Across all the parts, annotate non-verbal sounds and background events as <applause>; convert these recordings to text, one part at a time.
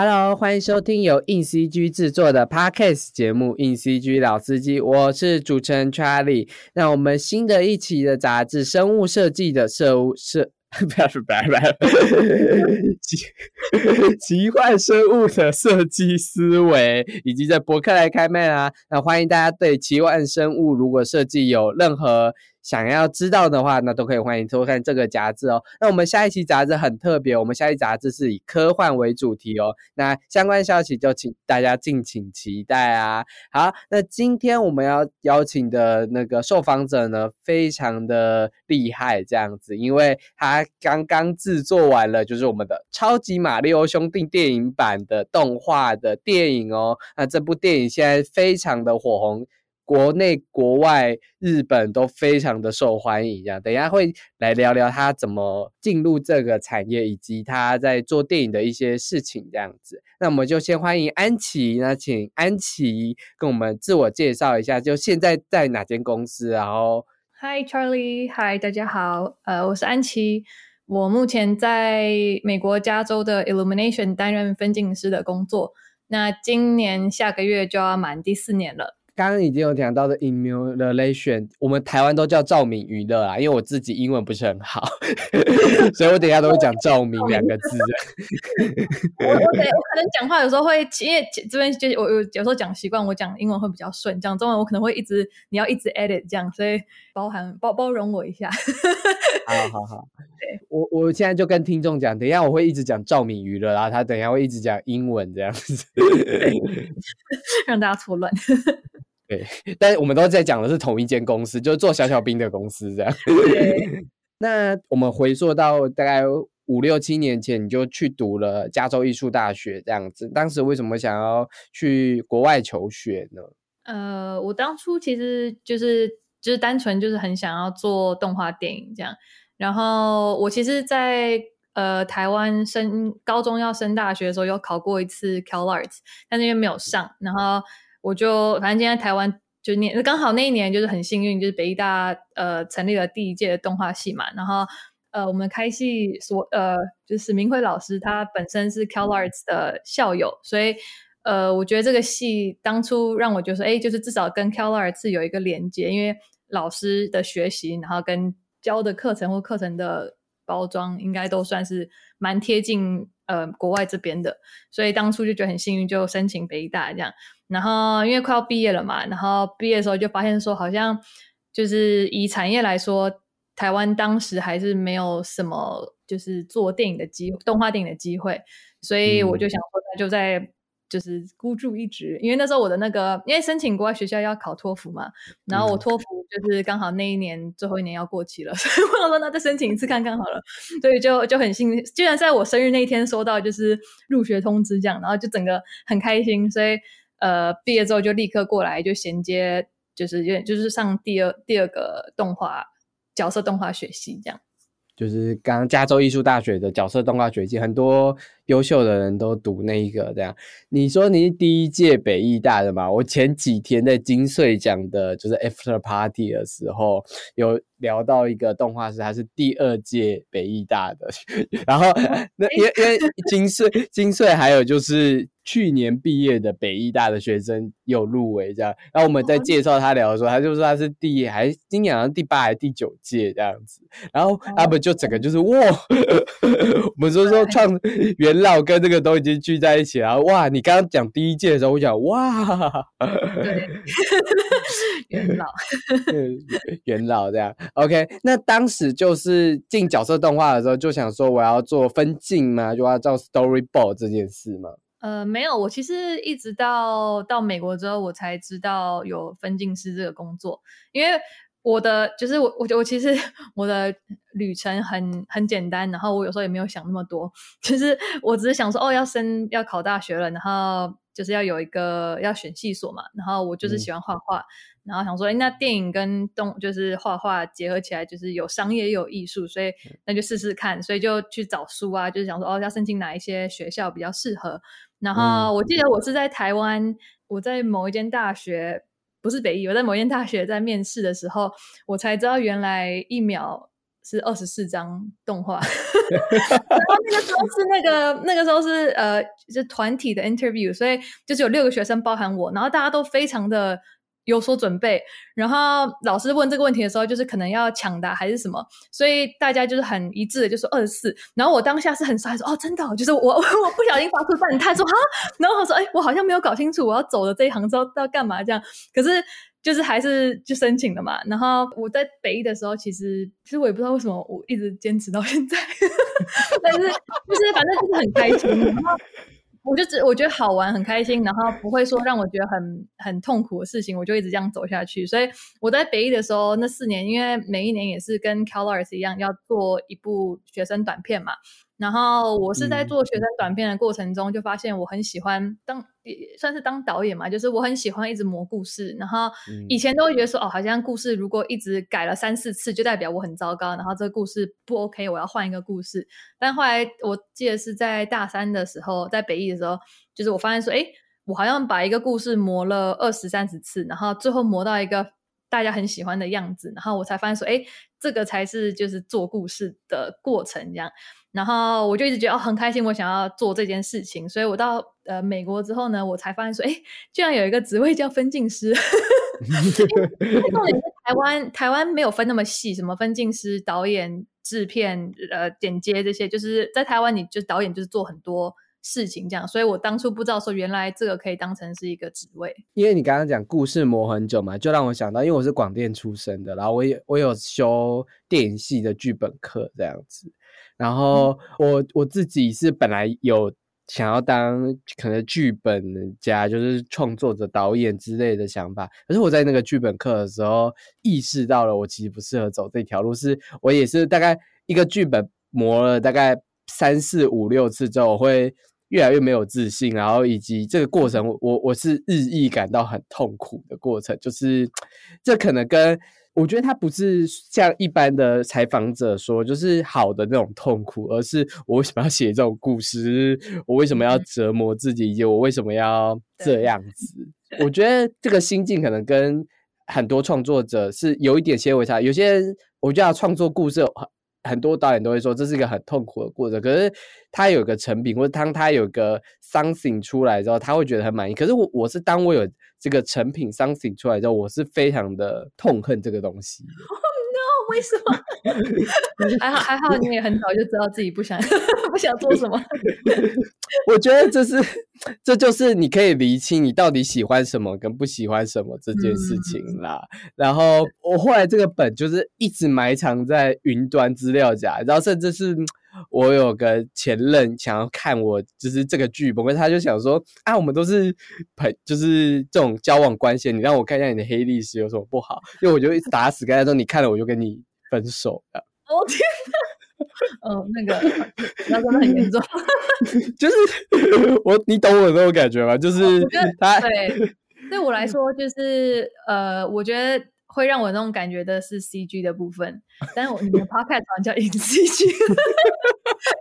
Hello，欢迎收听由硬 CG 制作的 Podcast 节目《硬 CG 老司机》，我是主持人 Charlie。那我们新的一期的杂志《生物设计的设物设》。<laughs> 不要说拜拜，<laughs> 奇 <laughs> 奇幻生物的设计思维，以及在博客来开麦啦。那欢迎大家对奇幻生物如果设计有任何。想要知道的话，那都可以欢迎偷看这个杂志哦。那我们下一期杂志很特别，我们下一期杂志是以科幻为主题哦。那相关消息就请大家敬请期待啊。好，那今天我们要邀请的那个受访者呢，非常的厉害，这样子，因为他刚刚制作完了，就是我们的超级马里奥兄弟电影版的动画的电影哦。那这部电影现在非常的火红。国内、国外、日本都非常的受欢迎，这样等一下会来聊聊他怎么进入这个产业，以及他在做电影的一些事情，这样子。那我们就先欢迎安琪，那请安琪跟我们自我介绍一下，就现在在哪间公司？然后，Hi Charlie，Hi 大家好，呃，我是安琪，我目前在美国加州的 Illumination 担任分镜师的工作，那今年下个月就要满第四年了。刚刚已经有讲到的 emulation，我们台湾都叫照明娱乐啊，因为我自己英文不是很好，<laughs> 所以我等下都会讲照明两个字。<laughs> 我我我可能讲话有时候会，因为这边就我我有时候讲习惯，我讲英文会比较顺，讲中文我可能会一直你要一直 edit 这样，所以包含包包容我一下。好好好，<laughs> 对我我现在就跟听众讲，等一下我会一直讲照明娱乐，然后他等一下会一直讲英文这样子，让大家错乱。对，<laughs> 但我们都在讲的是同一间公司，就是做小小兵的公司这样。<laughs> 那我们回溯到大概五六七年前，你就去读了加州艺术大学这样子。当时为什么想要去国外求学呢？呃，我当初其实就是就是单纯就是很想要做动画电影这样。然后我其实，在呃台湾升高中要升大学的时候，有考过一次 Cal Arts，但那边没有上。然后我就反正今天台湾就念，刚好那一年就是很幸运，就是北艺大呃成立了第一届的动画系嘛。然后呃我们开系所呃就是明辉老师，他本身是 Cal Arts 的校友，所以呃我觉得这个系当初让我就是哎就是至少跟 Cal Arts 有一个连接，因为老师的学习，然后跟教的课程或课程的包装，应该都算是蛮贴近呃国外这边的，所以当初就觉得很幸运，就申请北艺大这样。然后因为快要毕业了嘛，然后毕业的时候就发现说，好像就是以产业来说，台湾当时还是没有什么就是做电影的机会，动画电影的机会，所以我就想说，那就在就是孤注一掷，因为那时候我的那个，因为申请国外学校要考托福嘛，然后我托福就是刚好那一年最后一年要过期了，<laughs> 所以我说那再申请一次看看好了，所以就就很幸运，居然在我生日那一天收到就是入学通知这样，然后就整个很开心，所以。呃，毕业之后就立刻过来，就衔接，就是有点就是上第二第二个动画角色动画学系这样。就是刚加州艺术大学的角色动画学系，很多优秀的人都读那一个这样。你说你是第一届北艺大的嘛？我前几天在金穗奖的，就是 After Party 的时候，有聊到一个动画师，他是第二届北艺大的。<laughs> 然后 <laughs> 那因为因为金穗金穗还有就是。去年毕业的北艺大的学生有入围这样，然后我们在介绍他聊的时候，他就说他是第还今年好像第八还是第九届这样子，然后他们就整个就是哇，<laughs> 我们说说创元老跟这个都已经聚在一起了，哇！你刚刚讲第一届的时候，我想哇，<laughs> 元老，<laughs> 元老这样，OK。那当时就是进角色动画的时候，就想说我要做分镜嘛，就要做 storyboard 这件事嘛。呃，没有，我其实一直到到美国之后，我才知道有分镜师这个工作。因为我的就是我，我我其实我的旅程很很简单，然后我有时候也没有想那么多，就是我只是想说，哦，要升要考大学了，然后就是要有一个要选系所嘛，然后我就是喜欢画画，然后想说，哎，那电影跟动就是画画结合起来，就是有商业又有艺术，所以那就试试看，所以就去找书啊，就是想说，哦，要申请哪一些学校比较适合。然后。我记得我是在台湾，我在某一间大学，不是北艺，我在某间大学在面试的时候，我才知道原来一秒是二十四张动画，<laughs> 然后那个时候是那个那个时候是呃，就团体的 interview，所以就是有六个学生，包含我，然后大家都非常的。有所准备，然后老师问这个问题的时候，就是可能要抢答还是什么，所以大家就是很一致的就说二四。然后我当下是很傻，说哦，真的，就是我 <laughs> 我不小心发出赞叹说哈，然后他说哎，我好像没有搞清楚我要走的这一行之后要干嘛这样。可是就是还是就申请了嘛。然后我在北艺的时候，其实其实我也不知道为什么我一直坚持到现在，<laughs> 但是 <laughs> 就是反正就是很开心。然后我就只我觉得好玩很开心，然后不会说让我觉得很很痛苦的事情，我就一直这样走下去。所以我在北艺的时候那四年，因为每一年也是跟 Calars 一样要做一部学生短片嘛。然后我是在做学生短片的过程中，就发现我很喜欢当也算是当导演嘛，就是我很喜欢一直磨故事。然后以前都会觉得说，哦，好像故事如果一直改了三四次，就代表我很糟糕，然后这个故事不 OK，我要换一个故事。但后来我记得是在大三的时候，在北艺的时候，就是我发现说，哎，我好像把一个故事磨了二十三十次，然后最后磨到一个大家很喜欢的样子，然后我才发现说，哎，这个才是就是做故事的过程这样。然后我就一直觉得哦很开心，我想要做这件事情，所以我到呃美国之后呢，我才发现说，哎，居然有一个职位叫分镜师。<laughs> 重点是台湾台湾没有分那么细，什么分镜师、导演、制片、呃剪接这些，就是在台湾你就导演就是做很多事情这样，所以我当初不知道说原来这个可以当成是一个职位。因为你刚刚讲故事磨很久嘛，就让我想到，因为我是广电出身的，然后我也我有修电影系的剧本课这样子。然后我我自己是本来有想要当可能剧本家，就是创作者、导演之类的想法。可是我在那个剧本课的时候，意识到了我其实不适合走这条路。是我也是大概一个剧本磨了大概三四五六次之后，我会越来越没有自信，然后以及这个过程，我我是日益感到很痛苦的过程。就是这可能跟。我觉得他不是像一般的采访者说，就是好的那种痛苦，而是我为什么要写这种故事？我为什么要折磨自己？以及我为什么要这样子？我觉得这个心境可能跟很多创作者是有一点些微差。有些人，我觉得创作故事，很很多导演都会说这是一个很痛苦的过程。可是他有个成品，或者当他有个 something 出来之后，他会觉得很满意。可是我我是当我有。这个成品 something 出来之后，我是非常的痛恨这个东西。<laughs> No，为什么？还 <laughs> 好还好，你也很早就知道自己不想 <laughs> 不想做什么。我觉得这是这就是你可以厘清你到底喜欢什么跟不喜欢什么这件事情啦。然后我后来这个本就是一直埋藏在云端资料夹，然后甚至是。我有个前任想要看我，就是这个剧本，他就想说啊，我们都是朋，就是这种交往关系，你让我看一下你的黑历史有什么不好？因为我就一直打死跟他说，你看了我就跟你分手的。哦天哪！嗯，<laughs> 那个那真的很严重，<laughs> 就是我你懂我那种感觉吗？就是他对对我来说，就是呃，我觉得。会让我那种感觉的是 C G 的部分，但是我你的 Podcast 好像叫 In C G，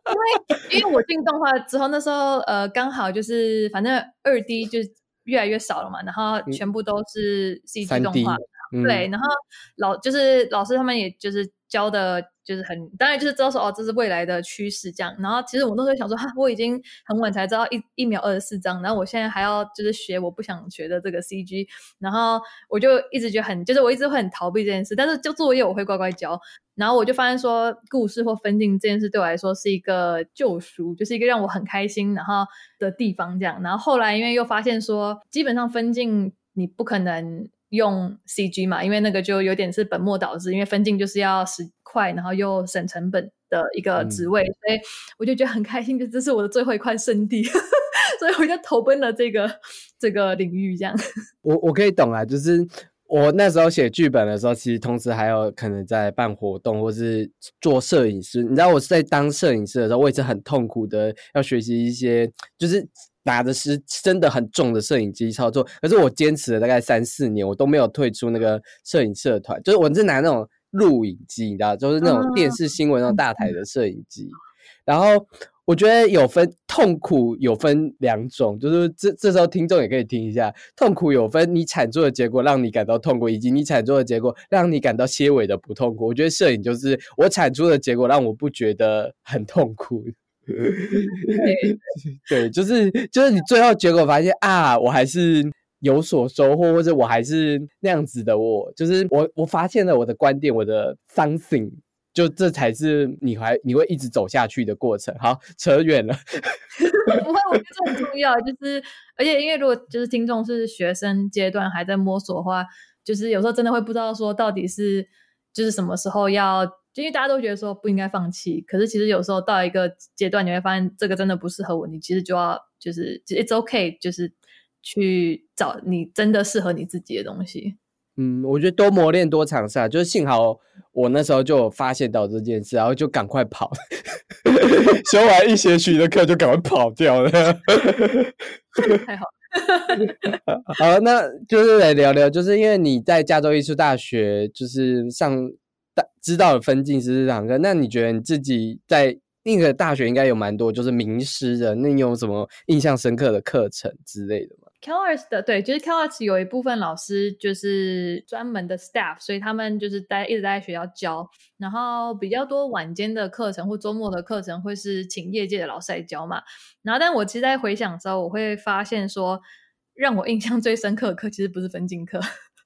因为因为我进动画之后，那时候呃刚好就是反正二 D 就越来越少了嘛，然后全部都是 C G 动画，对，然后老就是老师他们也就是教的。就是很当然就是知道说哦这是未来的趋势这样，然后其实我那时候想说哈我已经很晚才知道一一秒二十四张，然后我现在还要就是学我不想学的这个 CG，然后我就一直觉得很就是我一直会很逃避这件事，但是就作业我会乖乖交，然后我就发现说故事或分镜这件事对我来说是一个救赎，就是一个让我很开心然后的地方这样，然后后来因为又发现说基本上分镜你不可能。用 CG 嘛，因为那个就有点是本末倒置，因为分镜就是要使快，然后又省成本的一个职位，所以我就觉得很开心，就这是我的最后一块圣地，<laughs> 所以我就投奔了这个这个领域。这样，我我可以懂啊，就是我那时候写剧本的时候，其实同时还有可能在办活动或是做摄影师。你知道我是在当摄影师的时候，我也是很痛苦的，要学习一些就是。拿的是真的很重的摄影机操作，可是我坚持了大概三四年，我都没有退出那个摄影社团。就是我是拿那种录影机，你知道，就是那种电视新闻那种大台的摄影机。然后我觉得有分痛苦，有分两种，就是这这时候听众也可以听一下，痛苦有分你产出的结果让你感到痛苦，以及你产出的结果让你感到些微的不痛苦。我觉得摄影就是我产出的结果让我不觉得很痛苦。<laughs> 对，就是就是你最后结果发现啊，我还是有所收获，或者我还是那样子的我，就是我我发现了我的观点，我的 something，就这才是你还你会一直走下去的过程。好，扯远了。<laughs> 不会，<laughs> 我觉得这很重要，就是而且因为如果就是听众是学生阶段还在摸索的话，就是有时候真的会不知道说到底是就是什么时候要。因为大家都觉得说不应该放弃，可是其实有时候到一个阶段，你会发现这个真的不适合我，你其实就要就是 it's okay，就是去找你真的适合你自己的东西。嗯，我觉得多磨练多尝试啊，就是幸好我那时候就发现到这件事，然后就赶快跑，<laughs> 修完一学期的课就赶快跑掉了。太好了，<laughs> 好，那就是来聊聊，就是因为你在加州艺术大学就是上。知道了分镜师这堂课，那你觉得你自己在那个大学应该有蛮多就是名师的，那你有什么印象深刻的课程之类的吗？CalArts 的对，就是 CalArts 有一部分老师就是专门的 staff，所以他们就是待一直在学校教，然后比较多晚间的课程或周末的课程会是请业界的老师来教嘛。然后，但我其实在回想的时候，我会发现说，让我印象最深刻的课其实不是分镜课，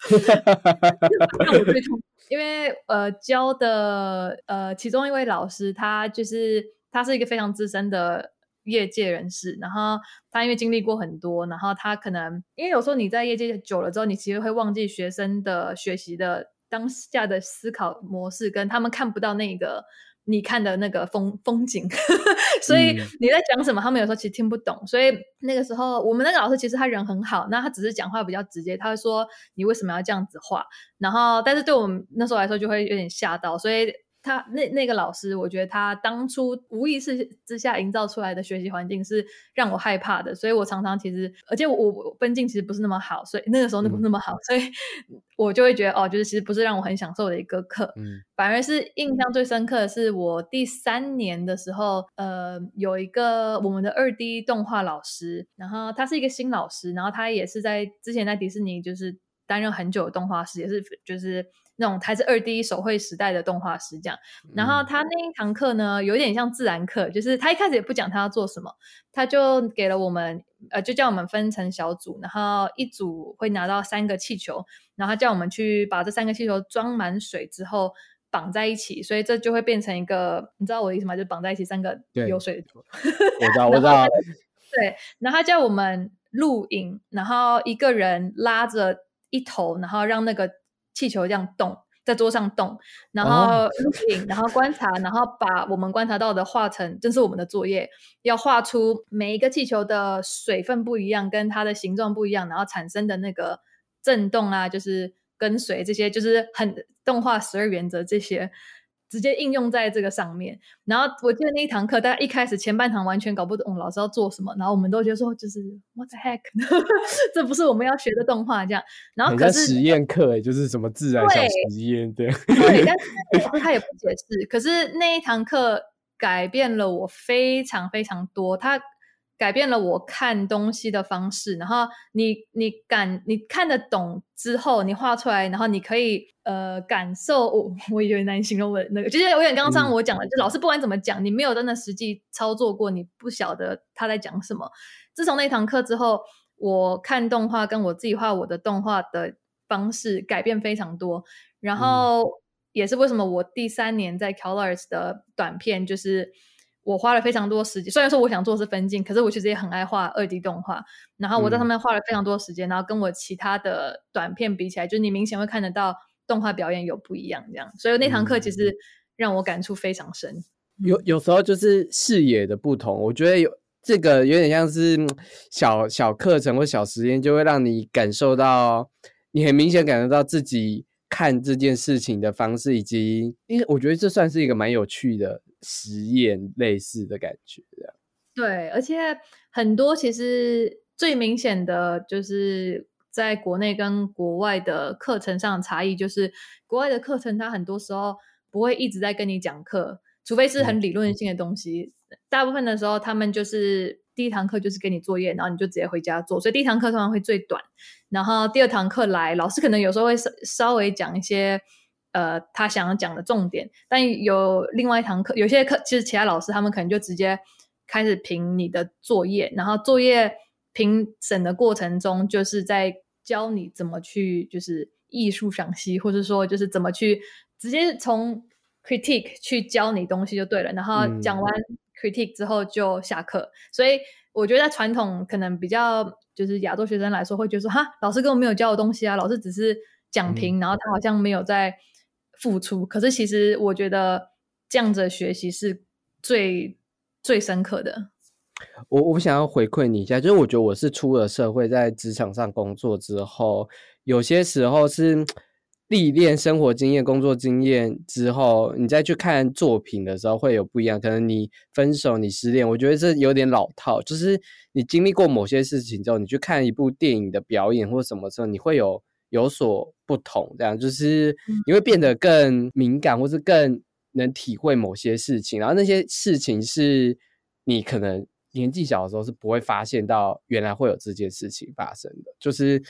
<laughs> 让我最痛。因为呃教的呃其中一位老师，他就是他是一个非常资深的业界人士，然后他因为经历过很多，然后他可能因为有时候你在业界久了之后，你其实会忘记学生的学习的当下的思考模式，跟他们看不到那个。你看的那个风风景，<laughs> 所以你在讲什么，他们有时候其实听不懂。所以那个时候，我们那个老师其实他人很好，那他只是讲话比较直接，他会说你为什么要这样子画，然后但是对我们那时候来说就会有点吓到，所以。他那那个老师，我觉得他当初无意识之下营造出来的学习环境是让我害怕的，所以我常常其实，而且我我分镜其实不是那么好，所以那个时候那不是那么好，所以我就会觉得哦，就是其实不是让我很享受的一个课，嗯，反而是印象最深刻的是我第三年的时候，呃，有一个我们的二 D 动画老师，然后他是一个新老师，然后他也是在之前在迪士尼就是担任很久的动画师，也是就是。那种还是二 D 手绘时代的动画师这样，然后他那一堂课呢，有点像自然课，就是他一开始也不讲他要做什么，他就给了我们，呃，就叫我们分成小组，然后一组会拿到三个气球，然后叫我们去把这三个气球装满水之后绑在一起，所以这就会变成一个，你知道我的意思吗？就绑在一起三个有水的。我知道，我知道。<laughs> 对，然后他叫我们录影，然后一个人拉着一头，然后让那个。气球这样动，在桌上动，然后录影，然后观察，然后把我们观察到的画成，这是我们的作业，要画出每一个气球的水分不一样，跟它的形状不一样，然后产生的那个震动啊，就是跟随这些，就是很动画十二原则这些。直接应用在这个上面，然后我记得那一堂课，大家一开始前半堂完全搞不懂老师要做什么，然后我们都觉得说就是 What the heck，<laughs> 这不是我们要学的动画这样。然后可是实验课哎，就是什么自然小实验对。对，但 <laughs> 是他也不解释。可是那一堂课改变了我非常非常多，他。改变了我看东西的方式，然后你你感你看得懂之后，你画出来，然后你可以呃感受。我我有点难形容我那个，就是有点刚刚我讲的，就老师不管怎么讲，你没有真的实际操作过，你不晓得他在讲什么。自从那堂课之后，我看动画跟我自己画我的动画的方式改变非常多，然后也是为什么我第三年在 Colors 的短片就是。我花了非常多时间，虽然说我想做是分镜，可是我其实也很爱画二 D 动画。然后我在上面花了非常多时间，然后跟我其他的短片比起来，就是你明显会看得到动画表演有不一样这样。所以那堂课其实让我感触非常深。有有时候就是视野的不同，我觉得有这个有点像是小小课程或小实验，就会让你感受到，你很明显感受到自己看这件事情的方式，以及因为我觉得这算是一个蛮有趣的。实验类似的感觉，这样。对，而且很多其实最明显的就是在国内跟国外的课程上的差异，就是国外的课程它很多时候不会一直在跟你讲课，除非是很理论性的东西，大部分的时候他们就是第一堂课就是给你作业，然后你就直接回家做，所以第一堂课通常会最短，然后第二堂课来，老师可能有时候会稍稍微讲一些呃他想要讲的重点，但有另外一堂课，有些课其实其他老师他们可能就直接开始评你的作业，然后作业评审的过程中就是在教你怎么去就是艺术赏析，或者说就是怎么去直接从 critique 去教你东西就对了，然后讲完 critique 之后就下课。所以我觉得在传统可能比较就是亚洲学生来说，会觉得说哈，老师根本没有教我东西啊，老师只是讲评，然后他好像没有在付出。可是其实我觉得这样子学习是最最深刻的。我我想要回馈你一下，就是我觉得我是出了社会，在职场上工作之后，有些时候是。历练生活经验、工作经验之后，你再去看作品的时候会有不一样。可能你分手、你失恋，我觉得这有点老套。就是你经历过某些事情之后，你去看一部电影的表演或什么时候，你会有有所不同。这样就是你会变得更敏感，或是更能体会某些事情。然后那些事情是你可能年纪小的时候是不会发现到，原来会有这件事情发生的。就是。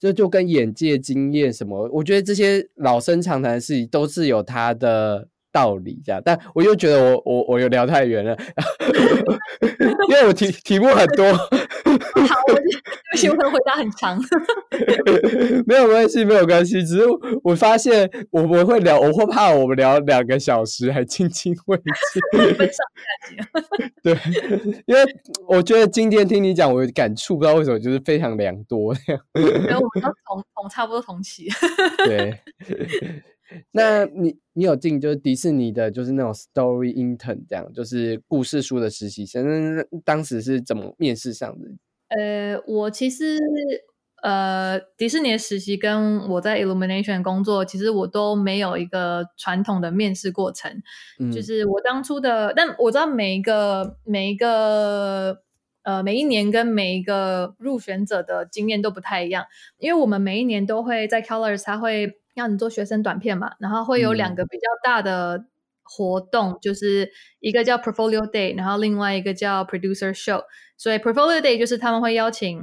这就跟眼界、经验什么，我觉得这些老生常谈的事情都是有它的道理，这样。但我又觉得我我我又聊太远了，<laughs> 因为我题题目很多。<laughs> 好，我就可能回答很长。<laughs> 没有关系，没有关系。只是我发现我们会聊，我会怕我们聊两个小时还津津未 <laughs> 尽。分上对，因为我觉得今天听你讲，我感触不知道为什么就是非常良多。因为我们都同同差不多同期。对。那你你有进就是迪士尼的，就是那种 story intern 这样，就是故事书的实习生，那当时是怎么面试上的？呃，我其实呃迪士尼的实习跟我在 Illumination 工作，其实我都没有一个传统的面试过程。嗯，就是我当初的，但我知道每一个每一个呃每一年跟每一个入选者的经验都不太一样，因为我们每一年都会在 Colors，他会。让你做学生短片嘛，然后会有两个比较大的活动，就是一个叫 Portfolio Day，然后另外一个叫 Producer Show。所以 Portfolio Day 就是他们会邀请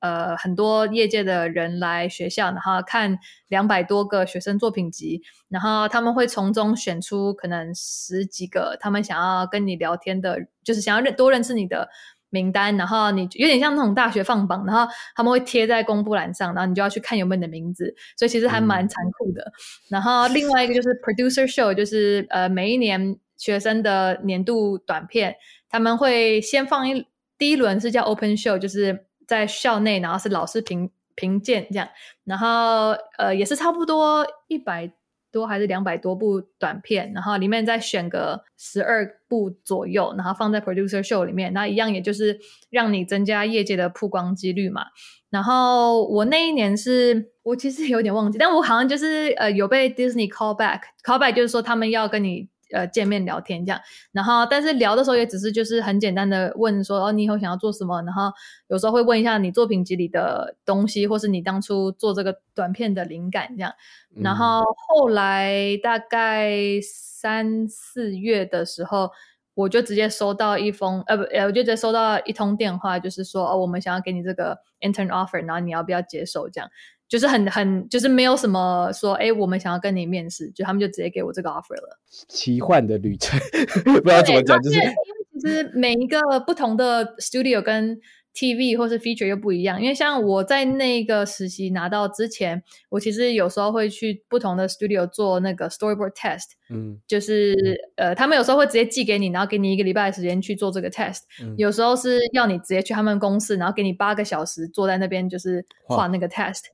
呃很多业界的人来学校，然后看两百多个学生作品集，然后他们会从中选出可能十几个他们想要跟你聊天的，就是想要认多认识你的。名单，然后你有点像那种大学放榜，然后他们会贴在公布栏上，然后你就要去看有没有你的名字，所以其实还蛮残酷的。然后另外一个就是 producer show，就是呃每一年学生的年度短片，他们会先放一第一轮是叫 open show，就是在校内，然后是老师评评鉴这样，然后呃也是差不多一百。多还是两百多部短片，然后里面再选个十二部左右，然后放在 producer show 里面，那一样也就是让你增加业界的曝光几率嘛。然后我那一年是我其实有点忘记，但我好像就是呃有被 Disney call back，call back 就是说他们要跟你。呃，见面聊天这样，然后但是聊的时候也只是就是很简单的问说，哦，你以后想要做什么？然后有时候会问一下你作品集里的东西，或是你当初做这个短片的灵感这样。然后后来大概三四月的时候，我就直接收到一封，呃不，呃我就直接收到一通电话，就是说，哦，我们想要给你这个 intern offer，然后你要不要接受这样？就是很很就是没有什么说，哎，我们想要跟你面试，就他们就直接给我这个 offer 了。奇幻的旅程，<laughs> 不知道怎么讲，就是因为其实每一个不同的 studio 跟。TV 或是 feature 又不一样，因为像我在那个实习拿到之前，我其实有时候会去不同的 studio 做那个 storyboard test，嗯，就是呃，他们有时候会直接寄给你，然后给你一个礼拜的时间去做这个 test，有时候是要你直接去他们公司，然后给你八个小时坐在那边就是画那个 test，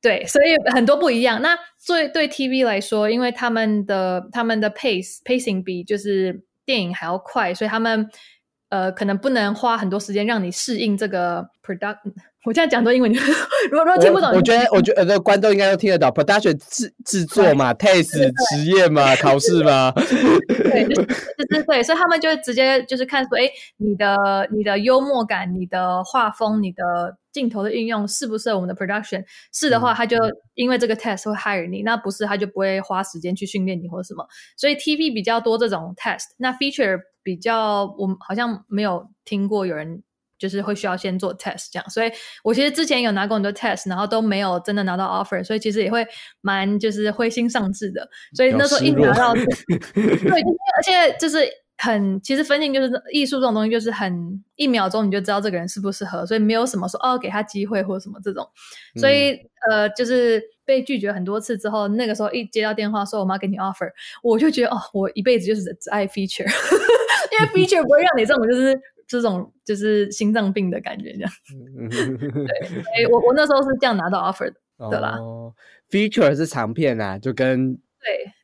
对，所以很多不一样。那对对 TV 来说，因为他们的他们的 pace pacing 比就是电影还要快，所以他们。呃，可能不能花很多时间让你适应这个 production。我现在讲多英文，<laughs> 如果如果听不懂，我觉得我觉得观众应该都听得到。production 制制作嘛，test 实验嘛，考试嘛。对，就是是对，所以他们就直接就是看说，哎，你的你的幽默感、你的画风、你的镜头的运用适不适合我们的 production？是的话，他就因为这个 test 会 hire 你；那不是，他就不会花时间去训练你或者什么。所以 TV 比较多这种 test，那 feature。比较，我们好像没有听过有人就是会需要先做 test 这样，所以我其实之前有拿过很多 test，然后都没有真的拿到 offer，所以其实也会蛮就是灰心丧志的。所以那时候一拿到，<laughs> 对，而且就是。很，其实分镜就是艺术这种东西，就是很一秒钟你就知道这个人适不适合，所以没有什么说哦给他机会或者什么这种，所以呃就是被拒绝很多次之后，那个时候一接到电话说我们要给你 offer，我就觉得哦我一辈子就是只爱 feature，<laughs> 因为 <laughs> feature 不会让你这种就是这种就是心脏病的感觉这样，<laughs> 对，所以我我那时候是这样拿到 offer 的啦，feature 是长片啊，就跟。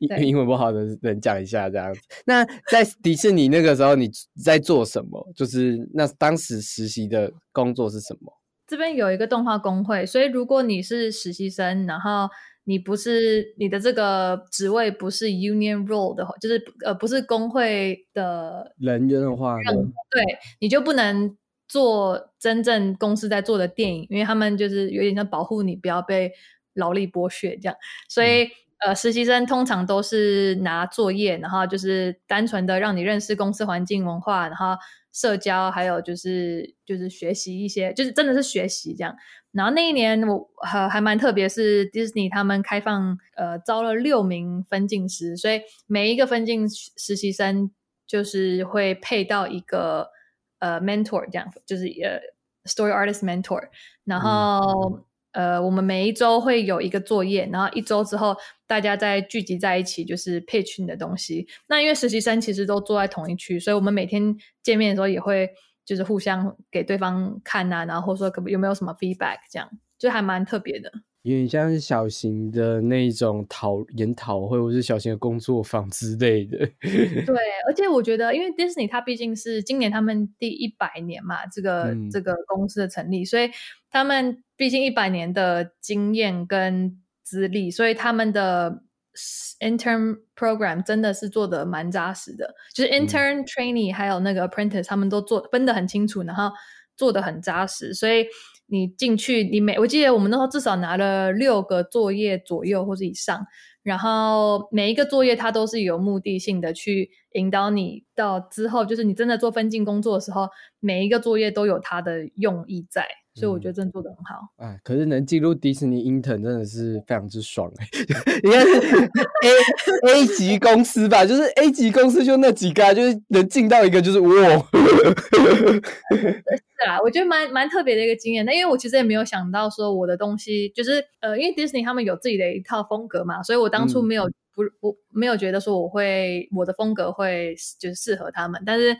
对，英文不好的人讲一下这样子。那在迪士尼那个时候，你在做什么？就是那当时实习的工作是什么？这边有一个动画工会，所以如果你是实习生，然后你不是你的这个职位不是 union role 的话，就是呃不是工会的人员的话，对，你就不能做真正公司在做的电影，因为他们就是有点像保护你不要被劳力剥削这样，所以。呃，实习生通常都是拿作业，然后就是单纯的让你认识公司环境文化，然后社交，还有就是就是学习一些，就是真的是学习这样。然后那一年我还还蛮特别，是 Disney 他们开放呃招了六名分镜师，所以每一个分镜实习生就是会配到一个呃 mentor 这样，就是呃 story artist mentor，然后。呃，我们每一周会有一个作业，然后一周之后大家再聚集在一起，就是 pitch 你的东西。那因为实习生其实都坐在同一区，所以我们每天见面的时候也会就是互相给对方看呐，然后或说可有没有什么 feedback，这样就还蛮特别的。有点像是小型的那种讨研讨会，或是小型的工作坊之类的。<laughs> 对，而且我觉得，因为 Disney 它毕竟是今年他们第一百年嘛，这个这个公司的成立，所以他们毕竟一百年的经验跟资历，所以他们的 intern program 真的是做的蛮扎实的，就是 intern trainee 还有那个 apprentice 他们都做分得很清楚，然后做的很扎实，所以。你进去，你每我记得我们那时候至少拿了六个作业左右或者以上，然后每一个作业它都是有目的性的去引导你到之后，就是你真的做分镜工作的时候，每一个作业都有它的用意在。所以我觉得真的做的很好。哎，可是能进入迪士尼 intern 真的是非常之爽哎！应该是 <laughs> A A <laughs> 级公司吧，就是 A 级公司就那几个，就是能进到一个就是哇。是啊，我觉得蛮蛮特别的一个经验。那因为我其实也没有想到说我的东西就是呃，因为迪士尼他们有自己的一套风格嘛，所以我当初没有不不没有觉得说我会我的风格会就是适合他们。但是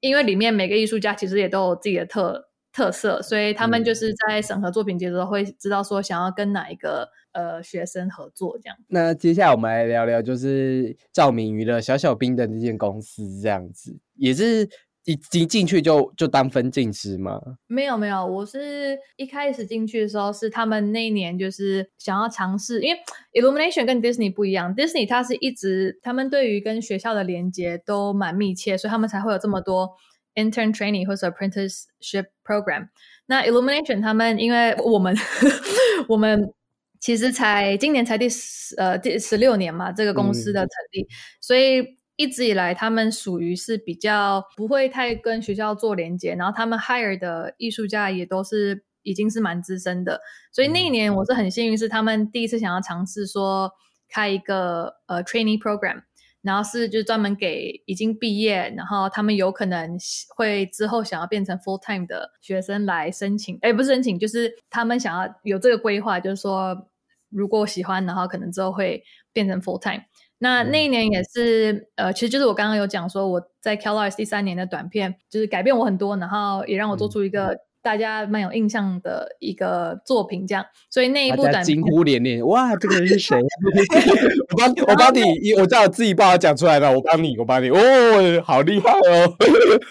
因为里面每个艺术家其实也都有自己的特。特色，所以他们就是在审核作品集的时候会知道说想要跟哪一个呃学生合作这样。那接下来我们来聊聊，就是赵明娱乐小小兵的那间公司这样子，也是一进进去就就当分镜师吗？没有没有，我是一开始进去的时候是他们那一年就是想要尝试，因为 Illumination 跟 Disney 不一样，Disney 它是一直他们对于跟学校的连接都蛮密切，所以他们才会有这么多。Intern training 或者 apprenticeship program，那 Illumination 他们因为我们 <laughs> 我们其实才今年才第十呃第十六年嘛，这个公司的成立，所以一直以来他们属于是比较不会太跟学校做连接，然后他们 hire 的艺术家也都是已经是蛮资深的，所以那一年我是很幸运，是他们第一次想要尝试说开一个呃 training program。然后是就专门给已经毕业，然后他们有可能会之后想要变成 full time 的学生来申请，哎，不是申请，就是他们想要有这个规划，就是说如果喜欢，然后可能之后会变成 full time。那那一年也是，呃，其实就是我刚刚有讲说我在 CalArts 第三年的短片，就是改变我很多，然后也让我做出一个。大家蛮有印象的一个作品，这样，所以那一部短惊呼连连，哇，这个人是谁？<laughs> 我帮，我帮你，我叫我自己把它讲出来了，我帮你，我帮你，哦，好厉害哦！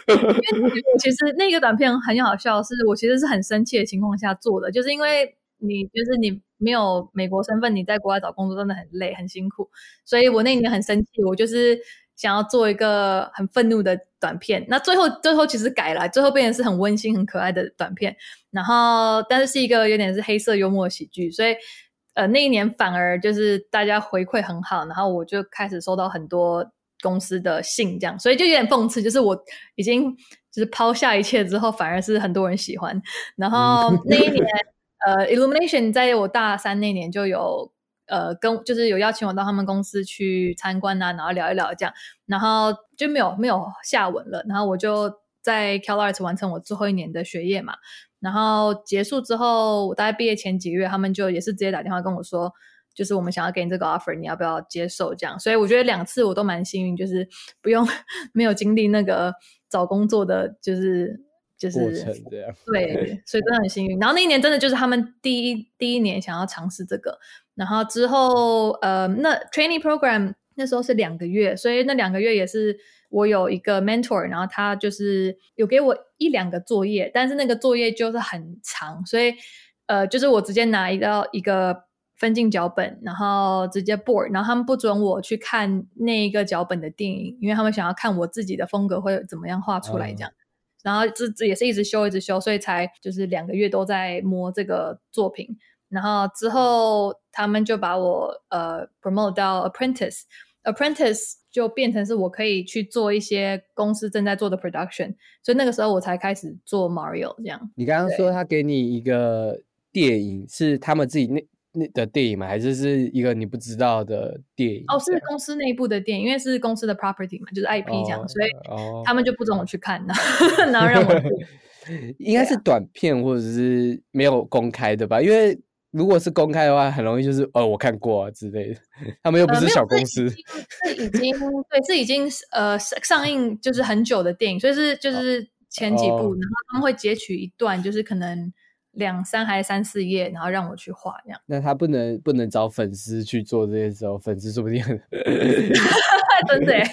因为其实那个短片很好笑，是我其实是很生气的情况下做的，就是因为你就是你没有美国身份，你在国外找工作真的很累很辛苦，所以我那年很生气，我就是。想要做一个很愤怒的短片，那最后最后其实改了，最后变成是很温馨、很可爱的短片。然后，但是是一个有点是黑色幽默喜剧，所以呃那一年反而就是大家回馈很好，然后我就开始收到很多公司的信，这样，所以就有点讽刺，就是我已经就是抛下一切之后，反而是很多人喜欢。然后那一年，呃，Illumination 在我大三那年就有呃跟就是有邀请我到他们公司去参观啊，然后聊一聊这样，然后就没有没有下文了。然后我就在 CalArts 完成我最后一年的学业嘛。然后结束之后，我大概毕业前几个月，他们就也是直接打电话跟我说，就是我们想要给你这个 offer，你要不要接受？这样，所以我觉得两次我都蛮幸运，就是不用没有经历那个找工作的，就是就是。对，<laughs> 所以真的很幸运。然后那一年真的就是他们第一第一年想要尝试这个，然后之后呃，那 training program 那时候是两个月，所以那两个月也是。我有一个 mentor，然后他就是有给我一两个作业，但是那个作业就是很长，所以呃，就是我直接拿一个一个分镜脚本，然后直接 board，然后他们不准我去看那一个脚本的电影，因为他们想要看我自己的风格会怎么样画出来这样。然后这这也是一直修一直修，所以才就是两个月都在摸这个作品。然后之后他们就把我呃 promote 到 apprentice，apprentice。就变成是我可以去做一些公司正在做的 production，所以那个时候我才开始做 Mario 这样。你刚刚说他给你一个电影，是他们自己那那的电影吗？还是是一个你不知道的电影？哦，是公司内部的电影，因为是公司的 property 嘛，就是 IP 这样，所以他们就不准我去看，<laughs> 然后让我 <laughs> 应该是短片或者是没有公开的吧，因为。如果是公开的话，很容易就是呃，我看过啊之类的。<laughs> 他们又不是小公司，是已经对，是已经呃上映就是很久的电影，所以是就是前几部，然后他们会截取一段，就是可能两三还是三四页，然后让我去画这样。那他不能不能找粉丝去做这些时候，粉丝说不定 <laughs> 真的，<laughs> 欸。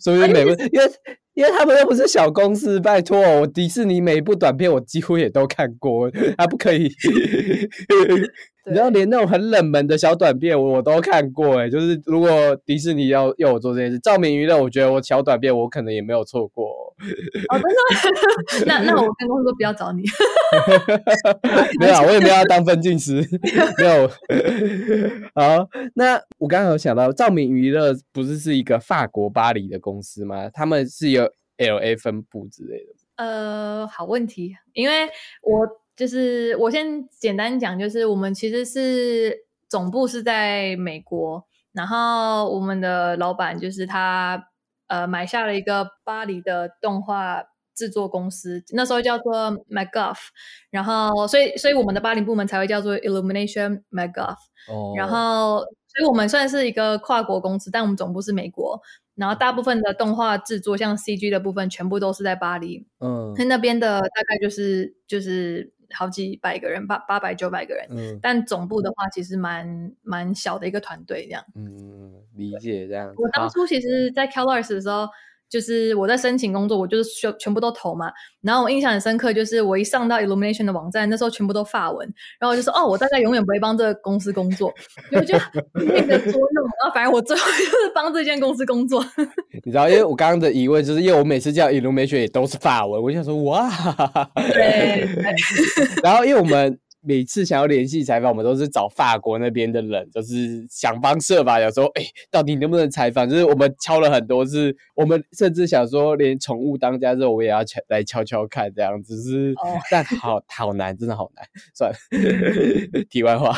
所以每部因为。因为他们又不是小公司，拜托我迪士尼每一部短片我几乎也都看过，还不可以？<laughs> 你知道连那种很冷门的小短片我都看过哎，就是如果迪士尼要要我做这件事，照明娱乐，我觉得我小短片我可能也没有错过。哦，真的？<laughs> 那那我跟公司说不要找你。<laughs> 没有，我也没有要当分镜师。没有。好，那我刚刚有想到，照明娱乐不是是一个法国巴黎的公司吗？他们是有 L A 分部之类的。呃，好问题，因为我就是我先简单讲，就是我们其实是总部是在美国，然后我们的老板就是他。呃，买下了一个巴黎的动画制作公司，那时候叫做 MacGuff，然后所以所以我们的巴黎部门才会叫做 Illumination MacGuff，哦，然后所以我们算是一个跨国公司，但我们总部是美国，然后大部分的动画制作像 CG 的部分全部都是在巴黎，嗯，那那边的大概就是就是。好几百个人，八八百九百个人，嗯，但总部的话其实蛮蛮小的一个团队这样，嗯，理解这样。我当初其实，在 Calors 的时候。就是我在申请工作，我就是全全部都投嘛。然后我印象很深刻，就是我一上到 Illumination 的网站，那时候全部都发文。然后我就说：“哦，我大概永远不会帮这个公司工作。”我就那个捉弄。然后反正我最后就是帮这间公司工作。<laughs> 你知道，因为我刚刚的疑问就是，因为我每次叫 Illumination 也都是发文，我想说哇。对。<laughs> 然后因为我们。每次想要联系采访，我们都是找法国那边的人，就是想方设法。有时候，哎，到底能不能采访？就是我们敲了很多次，我们甚至想说，连宠物当家之后，我也要敲来敲敲看这样子。是，<laughs> 但好好难，真的好难。算了，<laughs> 题外话。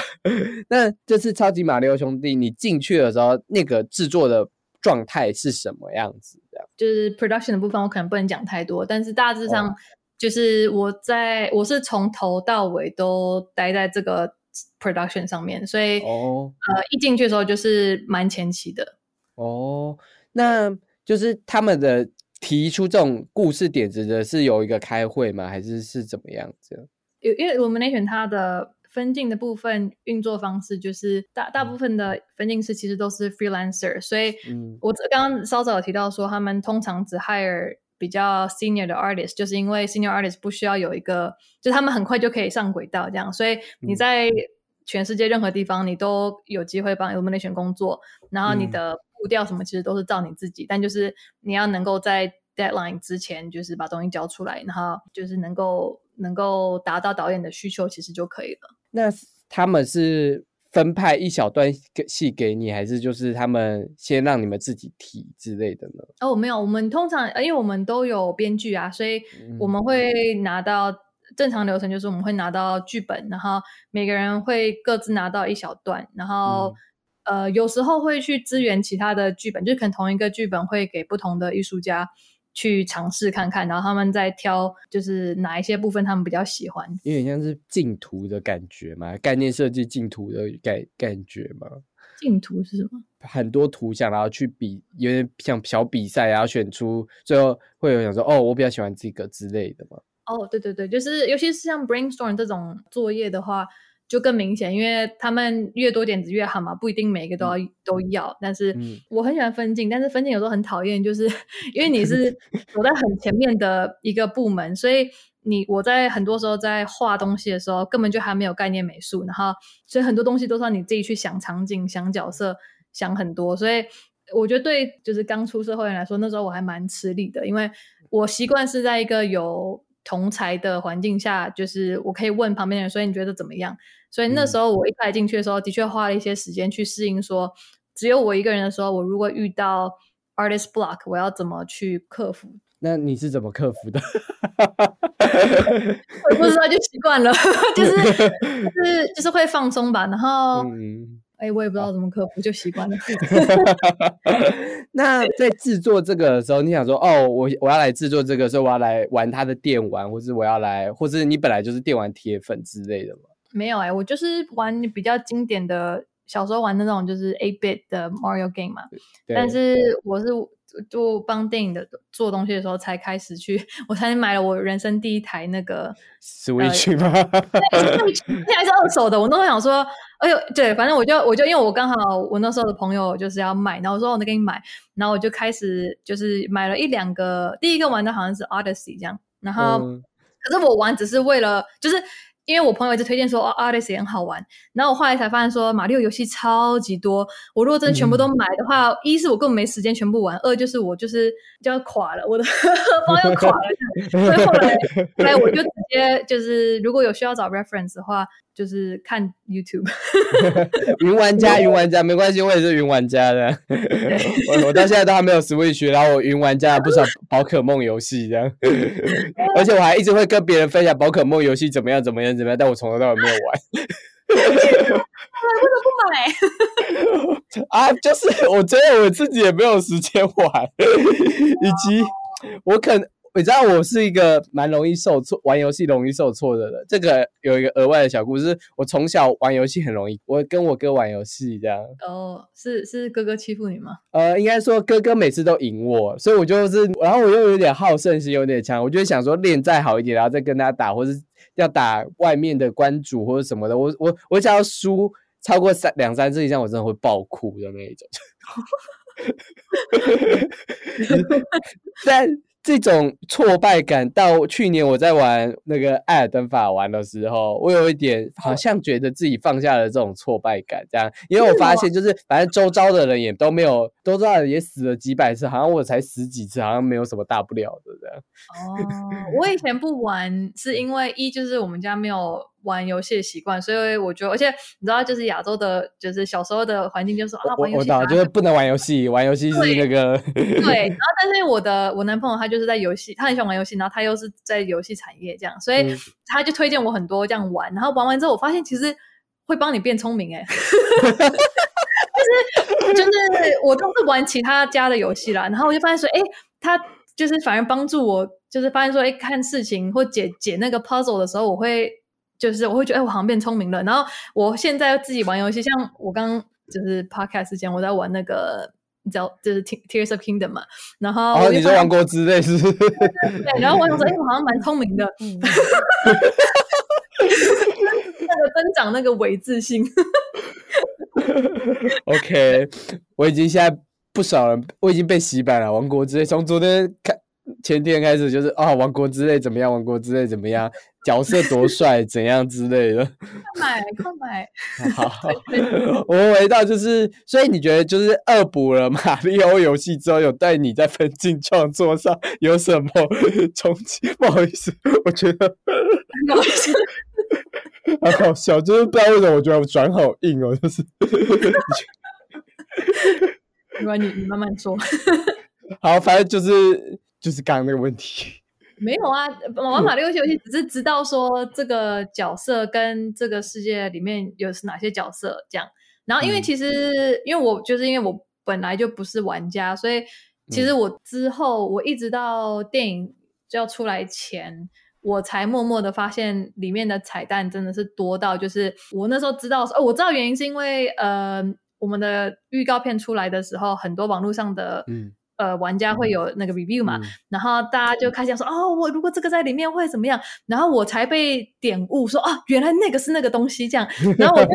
那这次超级马里奥兄弟，你进去的时候，那个制作的状态是什么样子？就是 production 的部分，我可能不能讲太多，但是大致上。就是我在我是从头到尾都待在这个 production 上面，所以哦，呃，一进去的时候就是蛮前期的。哦，那就是他们的提出这种故事点子的是有一个开会吗？还是是怎么样子？因因为 illumination 它的分镜的部分运作方式就是大大部分的分镜师其实都是 freelancer，所以我刚刚稍早有提到说他们通常只 hire。比较 senior 的 artist，就是因为 senior artist 不需要有一个，就他们很快就可以上轨道这样，所以你在全世界任何地方，你都有机会帮 illumination 工作，然后你的步调什么其实都是照你自己，但就是你要能够在 deadline 之前就是把东西交出来，然后就是能够能够达到导演的需求，其实就可以了。那他们是分派一小段戏给你，还是就是他们先让你们自己提之类的呢？哦，没有，我们通常因为我们都有编剧啊，所以我们会拿到正常流程，就是我们会拿到剧本，然后每个人会各自拿到一小段，然后呃，有时候会去支援其他的剧本，就可能同一个剧本会给不同的艺术家。去尝试看看，然后他们再挑，就是哪一些部分他们比较喜欢，有点像是竞图的感觉嘛，概念设计竞图的感感觉嘛。竞图是什么？很多图像，然后去比，有点像小比赛，然后选出最后会有想说，哦，我比较喜欢这个之类的嘛。哦，对对对，就是尤其是像 brainstorm 这种作业的话。就更明显，因为他们越多点子越好嘛，不一定每一个都要都要。但是我很喜欢分镜，但是分镜有时候很讨厌，就是 <laughs> 因为你是 <laughs> 走在很前面的一个部门，所以你我在很多时候在画东西的时候，根本就还没有概念美术，然后所以很多东西都是要你自己去想场景、想角色、想很多。所以我觉得对，就是刚出社会人来说，那时候我还蛮吃力的，因为我习惯是在一个有同才的环境下，就是我可以问旁边的人，所以你觉得怎么样？所以那时候我一开进去的时候，的确花了一些时间去适应。说只有我一个人的时候，我如果遇到 artist block，我要怎么去克服？<laughs> 那你是怎么克服的？<laughs> 我不知道，就习惯了，<laughs> 就是就是就是会放松吧。然后，哎，我也不知道怎么克服，就习惯了。那在制作这个的时候，你想说，哦，我我要来制作这个，时候我要来玩他的电玩，或是我要来，或是你本来就是电玩铁粉之类的吗？没有哎，我就是玩比较经典的，小时候玩的那种，就是 A bit 的 Mario game 嘛。但是我是就帮电影的做东西的时候，才开始去，<laughs> 我才买了我人生第一台那个 Switch 吗？<laughs> 对，那还是二手的。我那时候想说，哎呦，对，反正我就我就因为我刚好我那时候的朋友就是要买，然后我说我能给你买，然后我就开始就是买了一两个，第一个玩的好像是 Odyssey 这样，然后可是我玩只是为了就是。因为我朋友一直推荐说哦，Odyssey 很好玩，然后我后来才发现说马里奥游戏超级多，我如果真的全部都买的话，一是我根本没时间全部玩，二就是我就是就要垮了，我的荷 <laughs> 包要垮了，所以后来后来我就直接就是如果有需要找 reference 的话。就是看 YouTube，<laughs> 云玩家，云玩家没关系，我也是云玩家的。我我到现在都还没有 Switch，然后我云玩家不少 <laughs> 宝可梦游戏这样，而且我还一直会跟别人分享宝可梦游戏怎么样怎么样怎么样，但我从头到尾没有玩。为什么不买？啊，就是我觉得我自己也没有时间玩，<laughs> 以及我可能。你知道我是一个蛮容易受挫，玩游戏容易受挫的人。这个有一个额外的小故事，我从小玩游戏很容易，我跟我哥玩游戏这样。哦，是是哥哥欺负你吗？呃，应该说哥哥每次都赢我，所以我就是，然后我又有点好胜心有点强，我就想说练再好一点，然后再跟他打，或是要打外面的关主或者什么的。我我我只要输超过三两三次以上，我真的会爆哭的那一种。<laughs> <laughs> 但。这种挫败感，到去年我在玩那个《艾尔登法玩》的时候，我有一点好像觉得自己放下了这种挫败感，这样，因为我发现就是反正周遭的人也都没有，周遭人也死了几百次，好像我才死几次，好像没有什么大不了的这样。哦，我以前不玩是因为一就是我们家没有。玩游戏的习惯，所以我觉得，而且你知道，就是亚洲的，就是小时候的环境，就是啊，玩游戏，我就是不能玩游戏，玩游戏是那个对。<laughs> 然后，但是我的我男朋友他就是在游戏，他很喜欢玩游戏，然后他又是在游戏产业这样，所以他就推荐我很多这样玩。然后玩完之后，我发现其实会帮你变聪明，哎，<laughs> 就是就是我都是玩其他家的游戏啦，然后我就发现说，哎，他就是反而帮助我，就是发现说，哎，看事情或解解那个 puzzle 的时候，我会。就是我会觉得，哎，我好像变聪明了。然后我现在自己玩游戏，像我刚就是 podcast 之前我在玩那个，你知道，就是 Tears of Kingdom 嘛。然后哦，你说王国之泪是？对。然后我想说，哎，我好像蛮聪明的。嗯。<laughs> <laughs> 那个增长那个伪自信。<laughs> OK，我已经现在不少人，我已经被洗版了。王国之泪从昨天开。前天开始就是啊，王国之泪怎么样？王国之泪怎么样？角色多帅，怎样之类的。快买，快买！好，<laughs> 我们回到就是，所以你觉得就是恶补了马里奥游戏之后，有对你在分镜创作上有什么冲击？不好意思，我觉得不好意思。很好笑，就是不知道为什么我觉得我转好硬哦，就是。没关系，你慢慢说。<laughs> 好，反正就是就是刚刚那个问题。<laughs> 没有啊，玩马里奥游戏只是知道说这个角色跟这个世界里面有是哪些角色这样。然后因为其实因为我就是因为我本来就不是玩家，所以其实我之后我一直到电影就要出来前，我才默默的发现里面的彩蛋真的是多到就是我那时候知道哦，我知道原因是因为呃。我们的预告片出来的时候，很多网络上的嗯呃玩家会有那个 review 嘛，然后大家就开始说哦，我如果这个在里面会怎么样？然后我才被点悟说啊，原来那个是那个东西这样。<laughs> 然后我就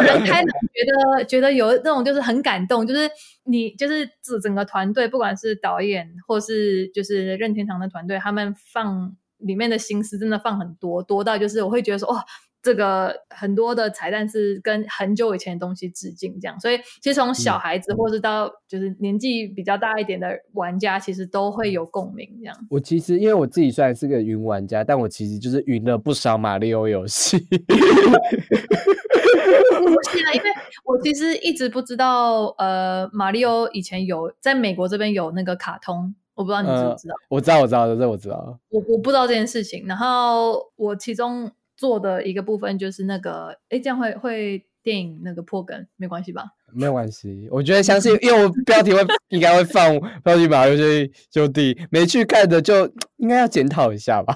人开朗，觉得觉得有那种就是很感动，就是你就是整整个团队，不管是导演或是就是任天堂的团队，他们放里面的心思真的放很多，多到就是我会觉得说哇。这个很多的彩蛋是跟很久以前的东西致敬，这样，所以其实从小孩子或是到就是年纪比较大一点的玩家，其实都会有共鸣。这样，我其实因为我自己虽然是个云玩家，但我其实就是云了不少马里奥游戏。<laughs> 不是啊，因为我其实一直不知道，呃，马里奥以前有在美国这边有那个卡通，我不知道你知不知道？我知道，我知道，这我知道。我我不知道这件事情，然后我其中。做的一个部分就是那个，哎，这样会会电影那个破梗没关系吧？没有关系，我觉得相信，因为我标题会应该会放标题吧，有些兄弟没去看的就应该要检讨一下吧。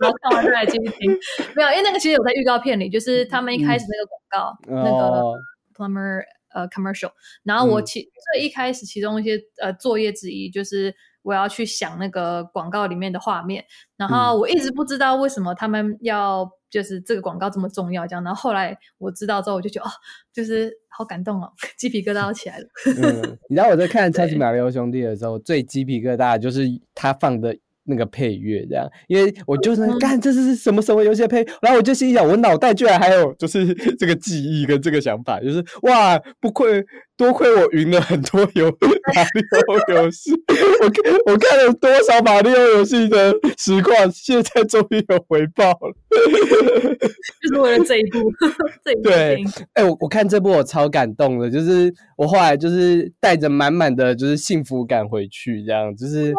然后看完再来继续听，没有，因为那个其实有在预告片里，就是他们一开始那个广告，那个 plumber 呃 commercial，然后我其最一开始其中一些呃作业之一就是。我要去想那个广告里面的画面，然后我一直不知道为什么他们要就是这个广告这么重要，这样。然后后来我知道之后，我就觉得哦，就是好感动哦，鸡皮疙瘩都起来了。嗯，你知道我在看 <laughs>《超级马里奥兄弟》的时候，最鸡皮疙瘩就是他放的。那个配乐这样，因为我就是干这是什么什么游戏的配，然后我就心想，我脑袋居然还有就是这个记忆跟这个想法，就是哇，不愧多亏我云了很多游 <laughs> 马里奥游戏，我我看了多少马里奥游戏的实况，现在终于有回报了，<laughs> 就是为了这一部，这一部对，哎，我我看这部我超感动的，就是我后来就是带着满满的就是幸福感回去，这样就是。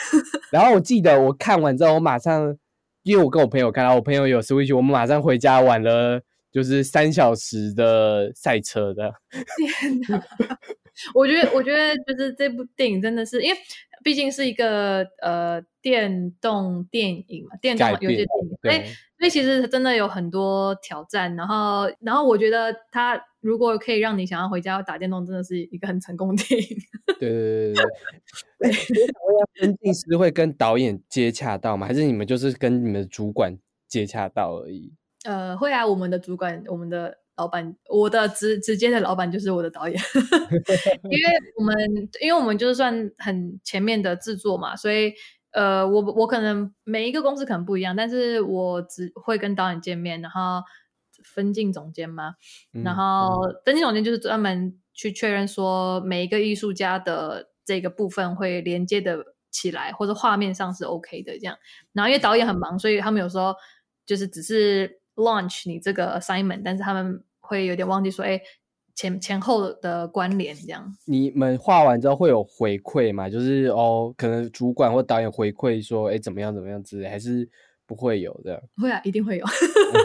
<laughs> 然后我记得我看完之后，我马上，因为我跟我朋友看到，我朋友有 Switch，我们马上回家玩了，就是三小时的赛车的。<laughs> 天哪！我觉得，我觉得就是这部电影真的是，因为毕竟是一个呃电动电影嘛，电动游戏电影，所以所以其实真的有很多挑战。然后，然后我觉得它如果可以让你想要回家打电动，真的是一个很成功的电影。对对对对对。分镜 <laughs> 师会跟导演接洽到吗？还是你们就是跟你们的主管接洽到而已？呃，会啊，我们的主管，我们的。老板，我的直直接的老板就是我的导演，<laughs> 因为我们因为我们就是算很前面的制作嘛，所以呃，我我可能每一个公司可能不一样，但是我只会跟导演见面，然后分镜总监嘛，然后分镜总监就是专门去确认说每一个艺术家的这个部分会连接的起来，或者画面上是 OK 的这样。然后因为导演很忙，所以他们有时候就是只是。Launch 你这个 assignment，但是他们会有点忘记说，哎，前前后的关联这样。你们画完之后会有回馈吗？就是哦，可能主管或导演回馈说，哎，怎么样怎么样之类，还是不会有的？会啊，一定会有。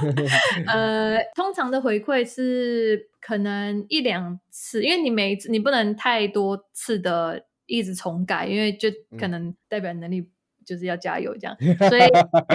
<laughs> 呃，通常的回馈是可能一两次，因为你每次你不能太多次的一直重改，因为就可能代表能力就是要加油这样，所以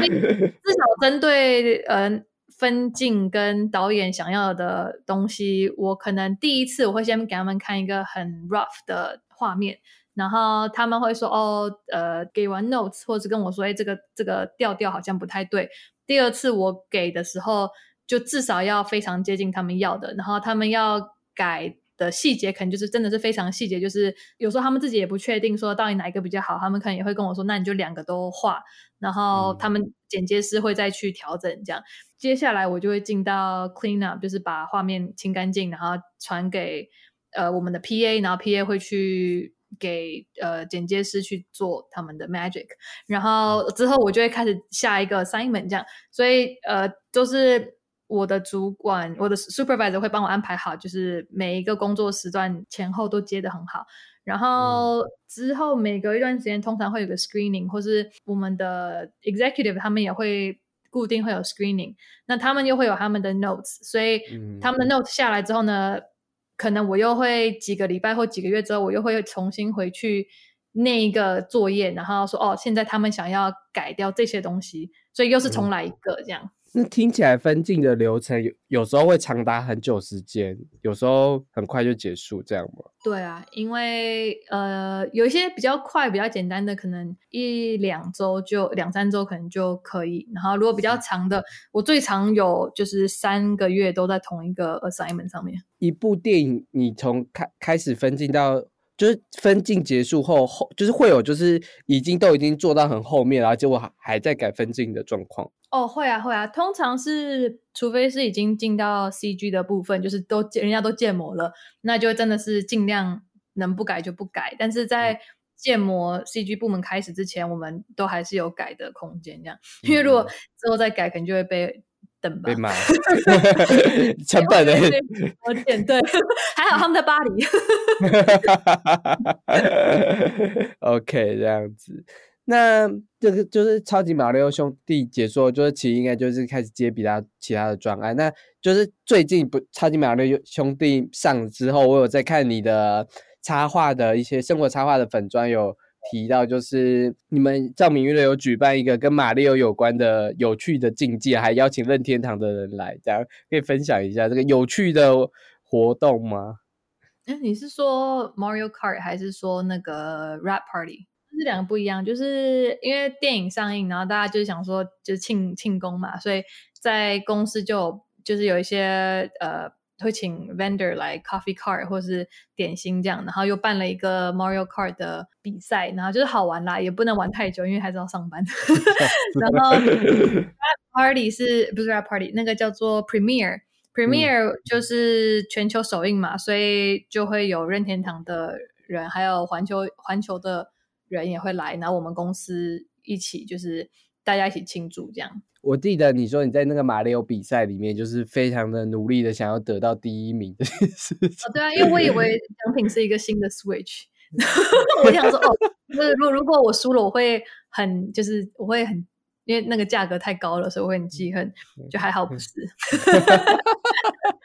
至少针对呃。分镜跟导演想要的东西，我可能第一次我会先给他们看一个很 rough 的画面，然后他们会说哦，呃，给完 notes 或者跟我说，哎，这个这个调调好像不太对。第二次我给的时候，就至少要非常接近他们要的，然后他们要改。的细节可能就是真的是非常细节，就是有时候他们自己也不确定说到底哪一个比较好，他们可能也会跟我说，那你就两个都画，然后他们剪接师会再去调整这样。接下来我就会进到 clean up，就是把画面清干净，然后传给呃我们的 PA，然后 PA 会去给呃剪接师去做他们的 magic，然后之后我就会开始下一个 assignment 这样，所以呃就是我的主管，我的 supervisor 会帮我安排好，就是每一个工作时段前后都接的很好。然后之后每隔一段时间，通常会有个 screening，或是我们的 executive 他们也会固定会有 screening，那他们又会有他们的 notes，所以他们的 notes 下来之后呢，可能我又会几个礼拜或几个月之后，我又会重新回去那一个作业，然后说哦，现在他们想要改掉这些东西，所以又是重来一个这样。那听起来分镜的流程有有时候会长达很久时间，有时候很快就结束，这样吗？对啊，因为呃有一些比较快、比较简单的，可能一两周就两三周可能就可以。然后如果比较长的，我最长有就是三个月都在同一个 assignment 上面。一部电影，你从开开始分镜到就是分镜结束后后，就是会有就是已经都已经做到很后面，然后结果还还在改分镜的状况。哦，会啊，会啊。通常是，除非是已经进到 CG 的部分，就是都人家都建模了，那就真的是尽量能不改就不改。但是在建模 CG 部门开始之前，我们都还是有改的空间，这样。因为如果之后再改，可能就会被等吧。被骂，<laughs> 成本的。我点对，还好他们在巴黎。OK，这样子。那这个就是超级马里奥兄弟解说，就是其实应该就是开始接比他其他的专案。那就是最近不超级马里奥兄弟上之后，我有在看你的插画的一些生活插画的粉砖，有提到就是你们照明娱乐有举办一个跟马里奥有关的有趣的竞技，还邀请任天堂的人来，这样可以分享一下这个有趣的活动吗？哎，你是说 Mario Kart 还是说那个 Rap Party？是两个不一样，就是因为电影上映，然后大家就想说就庆庆功嘛，所以在公司就就是有一些呃会请 vendor 来 coffee cart 或是点心这样，然后又办了一个 Mario Kart 的比赛，然后就是好玩啦，也不能玩太久，因为还是要上班。<laughs> 然后 <laughs> party 是不是 party？那个叫做 premiere，premiere 就是全球首映嘛，所以就会有任天堂的人，还有环球环球的。人也会来，然后我们公司一起就是大家一起庆祝这样。我记得你说你在那个马里奥比赛里面，就是非常的努力的想要得到第一名的事情。哦，对啊，因为我以为奖品是一个新的 Switch，<laughs> <laughs> 我想说哦，就是如如果我输了，我会很就是我会很。因为那个价格太高了，所以我会很记恨。就还好不是。<laughs>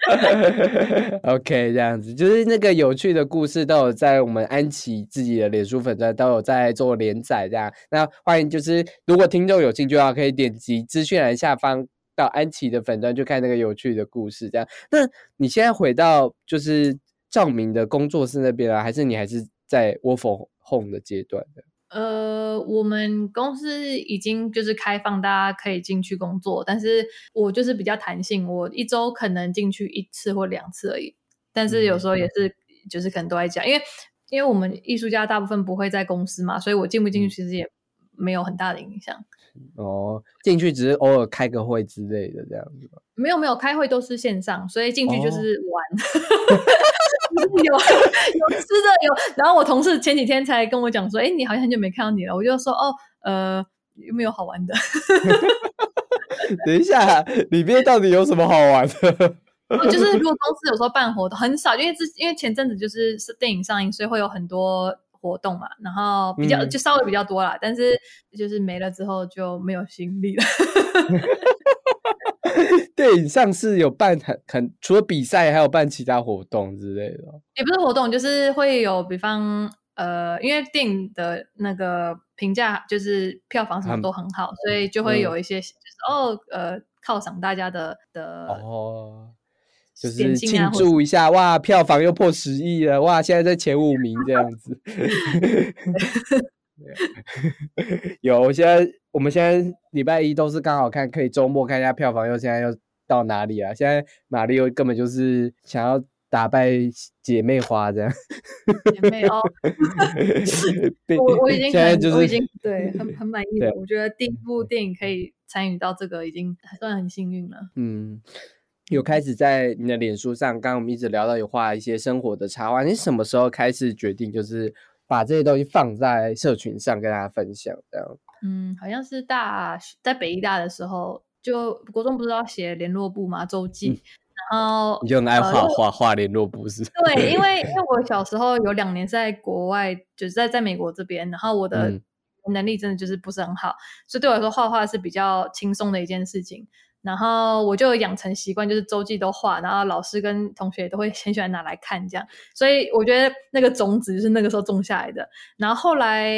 <laughs> OK，这样子就是那个有趣的故事都有在我们安琪自己的脸书粉专都有在做连载，这样。那欢迎就是如果听众有兴趣的话，可以点击资讯栏下方到安琪的粉专去看那个有趣的故事，这样。那你现在回到就是照明的工作室那边了，还是你还是在 w o r f Home 的阶段的？呃，我们公司已经就是开放，大家可以进去工作，但是我就是比较弹性，我一周可能进去一次或两次而已。但是有时候也是，就是可能都在家，因为因为我们艺术家大部分不会在公司嘛，所以我进不进去其实也没有很大的影响。哦，进去只是偶尔开个会之类的这样子没有没有，开会都是线上，所以进去就是玩。<laughs> 有 <laughs> 有吃的有，然后我同事前几天才跟我讲说，哎，你好像很久没看到你了。我就说，哦，呃，有没有好玩的？<laughs> 等一下，里面到底有什么好玩的？<laughs> 就是如果公司有时候办活动，很少，因为之因为前阵子就是是电影上映，所以会有很多活动嘛，然后比较就稍微比较多啦，但是就是没了之后就没有心力了。电影上是有办很很除了比赛，还有办其他活动之类的。也不是活动，就是会有，比方呃，因为电影的那个评价就是票房什么都很好，所以就会有一些就是哦呃犒赏大家的的哦，就是庆祝一下哇，票房又破十亿了哇，现在在前五名这样子。<laughs> <laughs> 有，现在我们现在礼拜一都是刚好看，可以周末看一下票房，又现在又到哪里啊？现在马丽又根本就是想要打败姐妹花这样。姐妹哦，<laughs> 我我已经现在就是已经对很很满意了。我觉得第一部电影可以参与到这个，已经算很幸运了。嗯，有开始在你的脸书上，刚刚我们一直聊到有画一些生活的插画，你什么时候开始决定就是？把这些东西放在社群上跟大家分享？这样，嗯，好像是大在北医大的时候，就国中不是要写联络簿嘛，周记，然后你就很爱画画画联络簿是？对，因 <laughs> 为因为我小时候有两年在国外，就是在在美国这边，然后我的能力真的就是不是很好，所以对我来说画画是比较轻松的一件事情。然后我就养成习惯，就是周记都画，然后老师跟同学都会 <laughs> 很喜欢拿来看这样。所以我觉得那个种子就是那个时候种下来的。然后后来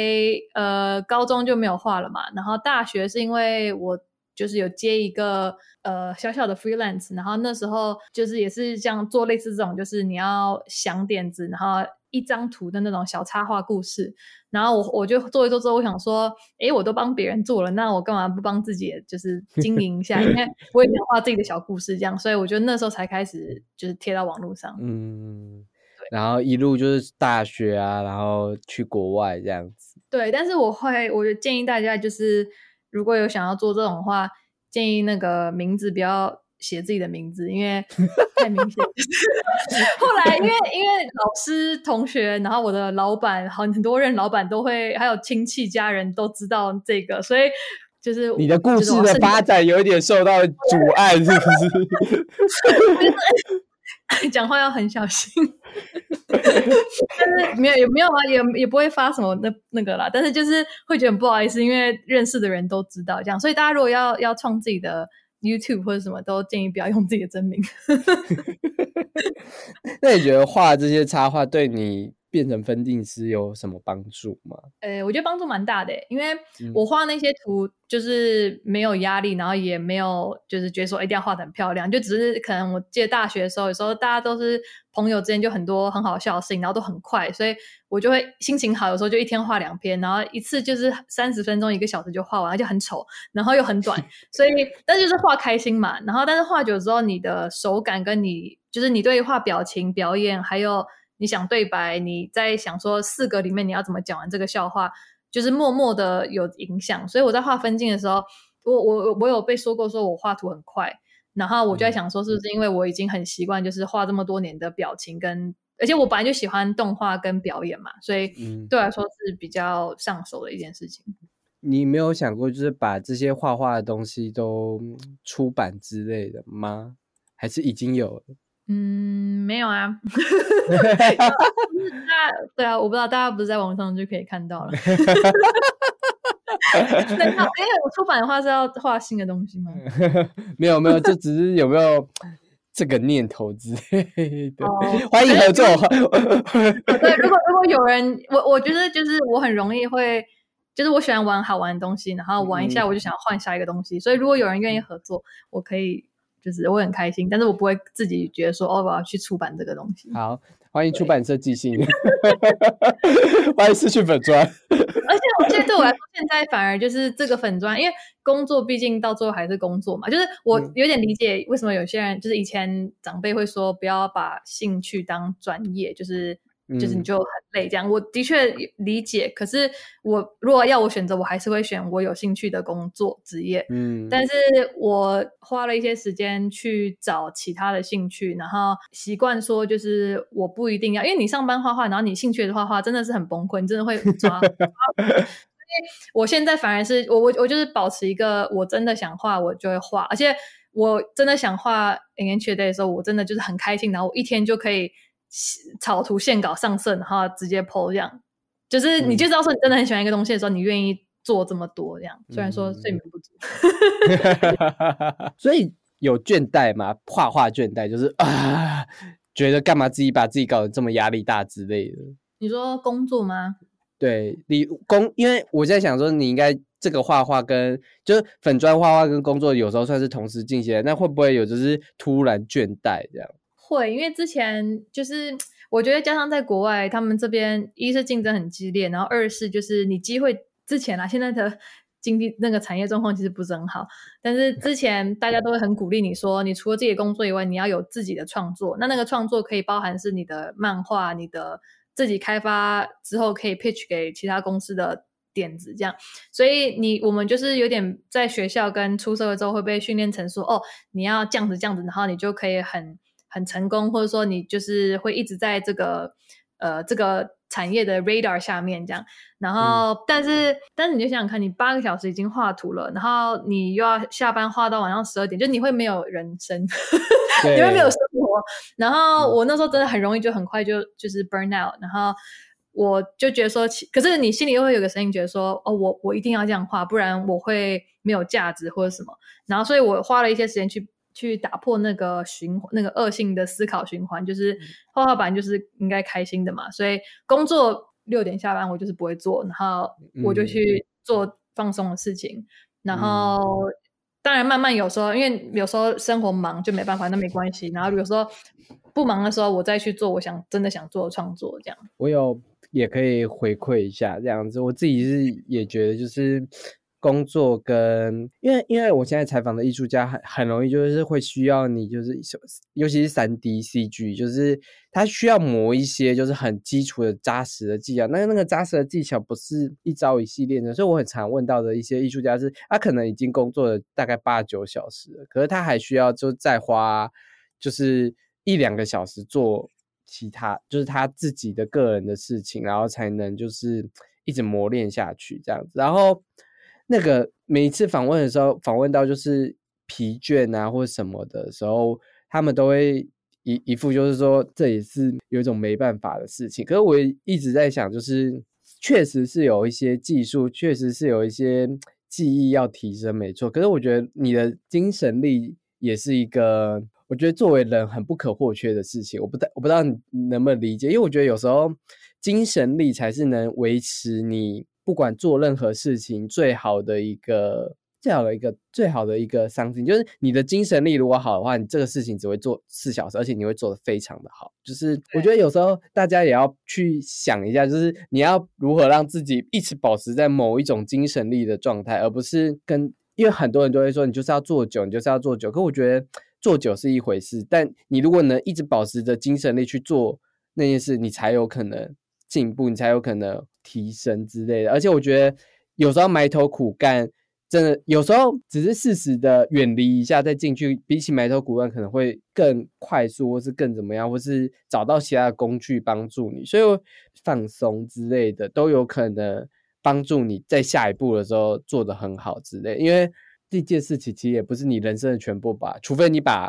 呃高中就没有画了嘛，然后大学是因为我就是有接一个呃小小的 freelance，然后那时候就是也是像做类似这种，就是你要想点子，然后。一张图的那种小插画故事，然后我我就做一做之后，我想说，哎，我都帮别人做了，那我干嘛不帮自己，就是经营一下？因为 <laughs> 我也想画自己的小故事，这样，所以我觉得那时候才开始就是贴到网络上。嗯，然后一路就是大学啊，然后去国外这样子。对，但是我会，我就建议大家，就是如果有想要做这种话，建议那个名字不要。写自己的名字，因为太明显。<laughs> 后来，因为因为老师、同学，然后我的老板，很很多任老板都会，还有亲戚、家人都知道这个，所以就是你的故事的发展有一点受到阻碍，是不是？<laughs> <laughs> <laughs> 讲话要很小心。但是没有也没有啊，也也不会发什么那那个啦。但是就是会觉得不好意思，因为认识的人都知道这样，所以大家如果要要创自己的。YouTube 或者什么都建议不要用自己的真名。<laughs> 那你觉得画这些插画对你？变成分镜师有什么帮助吗？呃，我觉得帮助蛮大的，因为我画那些图就是没有压力，然后也没有就是觉得说一定要画的很漂亮，就只是可能我记得大学的时候，有时候大家都是朋友之间就很多很好笑的事情，然后都很快，所以我就会心情好，有时候就一天画两篇，然后一次就是三十分钟一个小时就画完，而且很丑，然后又很短，<laughs> 所以但就是画开心嘛。然后但是画久之后，你的手感跟你就是你对画表情、表演还有。你想对白，你在想说四个里面你要怎么讲完这个笑话，就是默默的有影响。所以我在画分镜的时候，我我我有被说过，说我画图很快，然后我就在想说，是不是因为我已经很习惯，就是画这么多年的表情跟，而且我本来就喜欢动画跟表演嘛，所以对我来说是比较上手的一件事情。你没有想过，就是把这些画画的东西都出版之类的吗？还是已经有了？嗯，没有啊，<laughs> 那 <laughs> 对啊，我不知道大家不是在网上就可以看到了。那因为我出版的话是要画新的东西吗？<laughs> 没有没有，就只是有没有这个念头之类的。欢迎合作。对，如果如果有人，我我觉得就是我很容易会，就是我喜欢玩好玩的东西，然后玩一下我就想换下一个东西，所以如果有人愿意合作，我可以。就是我很开心，但是我不会自己觉得说哦，我要去出版这个东西。好，欢迎出版社寄信，<laughs> 欢迎失去粉砖。而且我觉得对我来说，现在反而就是这个粉砖，因为工作毕竟到最后还是工作嘛。就是我有点理解为什么有些人，就是以前长辈会说不要把兴趣当专业，就是。就是你就很累，这样我的确理解。可是我如果要我选择，我还是会选我有兴趣的工作职业。嗯，但是我花了一些时间去找其他的兴趣，然后习惯说，就是我不一定要，因为你上班画画，然后你兴趣的画画真的是很崩溃，你真的会抓。我现在反而是我我我就是保持一个，我真的想画我就会画，而且我真的想画 N H Day 的时候，我真的就是很开心，然后我一天就可以。草图线稿上色，然后直接 PO 这样，就是你就知道说你真的很喜欢一个东西的时候，你愿意做这么多这样。虽然说睡眠不足，<laughs> 所以有倦怠嘛？画画倦怠就是啊，觉得干嘛自己把自己搞得这么压力大之类的。你说工作吗？对，你工，因为我在想说，你应该这个画画跟就是粉砖画画跟工作有时候算是同时进行，那会不会有就是突然倦怠这样？会，因为之前就是我觉得加上在国外，他们这边一是竞争很激烈，然后二是就是你机会之前啊，现在的经济那个产业状况其实不是很好，但是之前大家都会很鼓励你说，你除了自己的工作以外，你要有自己的创作，那那个创作可以包含是你的漫画，你的自己开发之后可以 pitch 给其他公司的点子这样，所以你我们就是有点在学校跟出社会之后会被训练成说，哦，你要这样子这样子，然后你就可以很。很成功，或者说你就是会一直在这个呃这个产业的 radar 下面这样。然后，但是但是你就想想看，你八个小时已经画图了，然后你又要下班画到晚上十二点，就你会没有人生，<laughs> 你会没有生活。然后我那时候真的很容易就很快就就是 burn out，然后。我就觉得说，可是你心里又会有个声音，觉得说，哦，我我一定要这样画，不然我会没有价值或者什么。然后，所以我花了一些时间去去打破那个循那个恶性的思考循环，就是画画板就是应该开心的嘛。所以工作六点下班，我就是不会做，然后我就去做放松的事情。然后，当然慢慢有时候，因为有时候生活忙就没办法，那没关系。然后有时候不忙的时候，我再去做我想真的想做的创作，这样。我有。也可以回馈一下这样子，我自己是也觉得就是工作跟，因为因为我现在采访的艺术家很很容易就是会需要你就是尤其是三 D CG，就是他需要磨一些就是很基础的扎实的技巧，那那个扎实的技巧不是一朝一夕练的，所以我很常问到的一些艺术家是，他可能已经工作了大概八九小时，可是他还需要就再花就是一两个小时做。其他就是他自己的个人的事情，然后才能就是一直磨练下去这样子。然后那个每一次访问的时候，访问到就是疲倦啊或什么的时候，他们都会一一副就是说这也是有一种没办法的事情。可是我一直在想，就是确实是有一些技术，确实是有一些技艺要提升，没错。可是我觉得你的精神力也是一个。我觉得作为人很不可或缺的事情，我不太我不知道你能不能理解，因为我觉得有时候精神力才是能维持你不管做任何事情最好的一个最好的一个最好的一个商品，就是你的精神力如果好的话，你这个事情只会做四小时，而且你会做的非常的好。就是我觉得有时候大家也要去想一下，就是你要如何让自己一直保持在某一种精神力的状态，而不是跟因为很多人都会说你就是要做久，你就是要做久，可我觉得。做久是一回事，但你如果能一直保持着精神力去做那件事，你才有可能进步，你才有可能提升之类的。而且我觉得有时候埋头苦干，真的有时候只是适时的远离一下再进去，比起埋头苦干可能会更快速，或是更怎么样，或是找到其他的工具帮助你。所以放松之类的都有可能帮助你在下一步的时候做得很好之类，因为。这件事情其实也不是你人生的全部吧，除非你把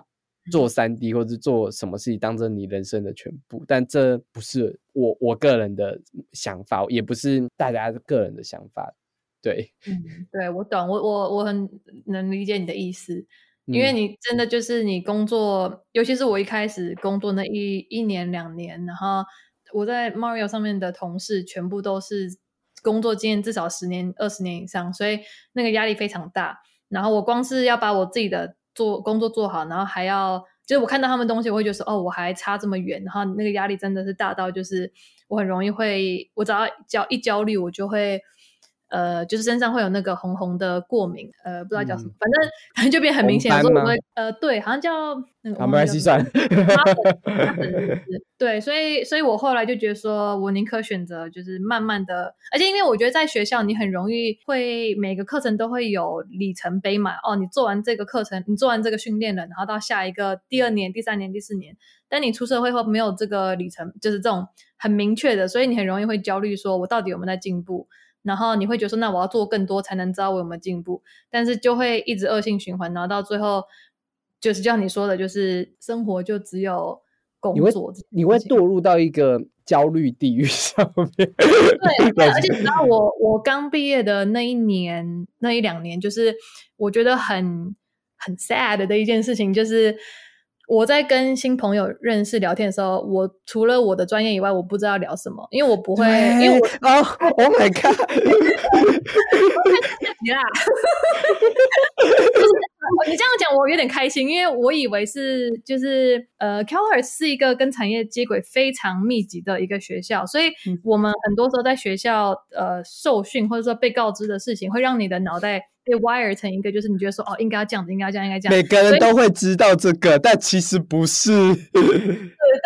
做三 D 或者做什么事情当成你人生的全部，但这不是我我个人的想法，也不是大家个人的想法。对，嗯，对我懂，我我我很能理解你的意思，因为你真的就是你工作，尤其是我一开始工作那一一年两年，然后我在 Mario 上面的同事全部都是工作经验至少十年、二十年以上，所以那个压力非常大。然后我光是要把我自己的做工作做好，然后还要就是我看到他们东西，我会觉得说哦，我还差这么远。然后那个压力真的是大到就是我很容易会，我只要焦一焦虑，我就会。呃，就是身上会有那个红红的过敏，呃，不知道叫什么，反正反正就变很明显。说我们，呃，对，好像叫那个。<laughs> 他们西算。对，所以，所以我后来就觉得说，我宁可选择就是慢慢的，而且因为我觉得在学校你很容易会每个课程都会有里程碑嘛。哦，你做完这个课程，你做完这个训练了，然后到下一个第二年、第三年、第四年，但你出社会后没有这个里程，就是这种很明确的，所以你很容易会焦虑，说我到底有没有在进步？然后你会觉得说，那我要做更多才能知道我有没有进步，但是就会一直恶性循环，然后到最后就是像你说的，就是生活就只有工作，你会堕入到一个焦虑地狱 <laughs> 上面。对，而且你知道，我我刚毕业的那一年、那一两年，就是我觉得很很 sad 的一件事情，就是。我在跟新朋友认识聊天的时候，我除了我的专业以外，我不知道聊什么，因为我不会，因为我哦，Oh my god，<laughs> 你啦，<laughs> 你这样讲我有点开心，因为我以为是就是呃 c a l h e r 是一个跟产业接轨非常密集的一个学校，所以我们很多时候在学校呃受训或者说被告知的事情，会让你的脑袋。被 wire 成一个，就是你觉得说哦，应该要这样子，应该要这样，应该这样。每个人都会知道这个，但其实不是。对对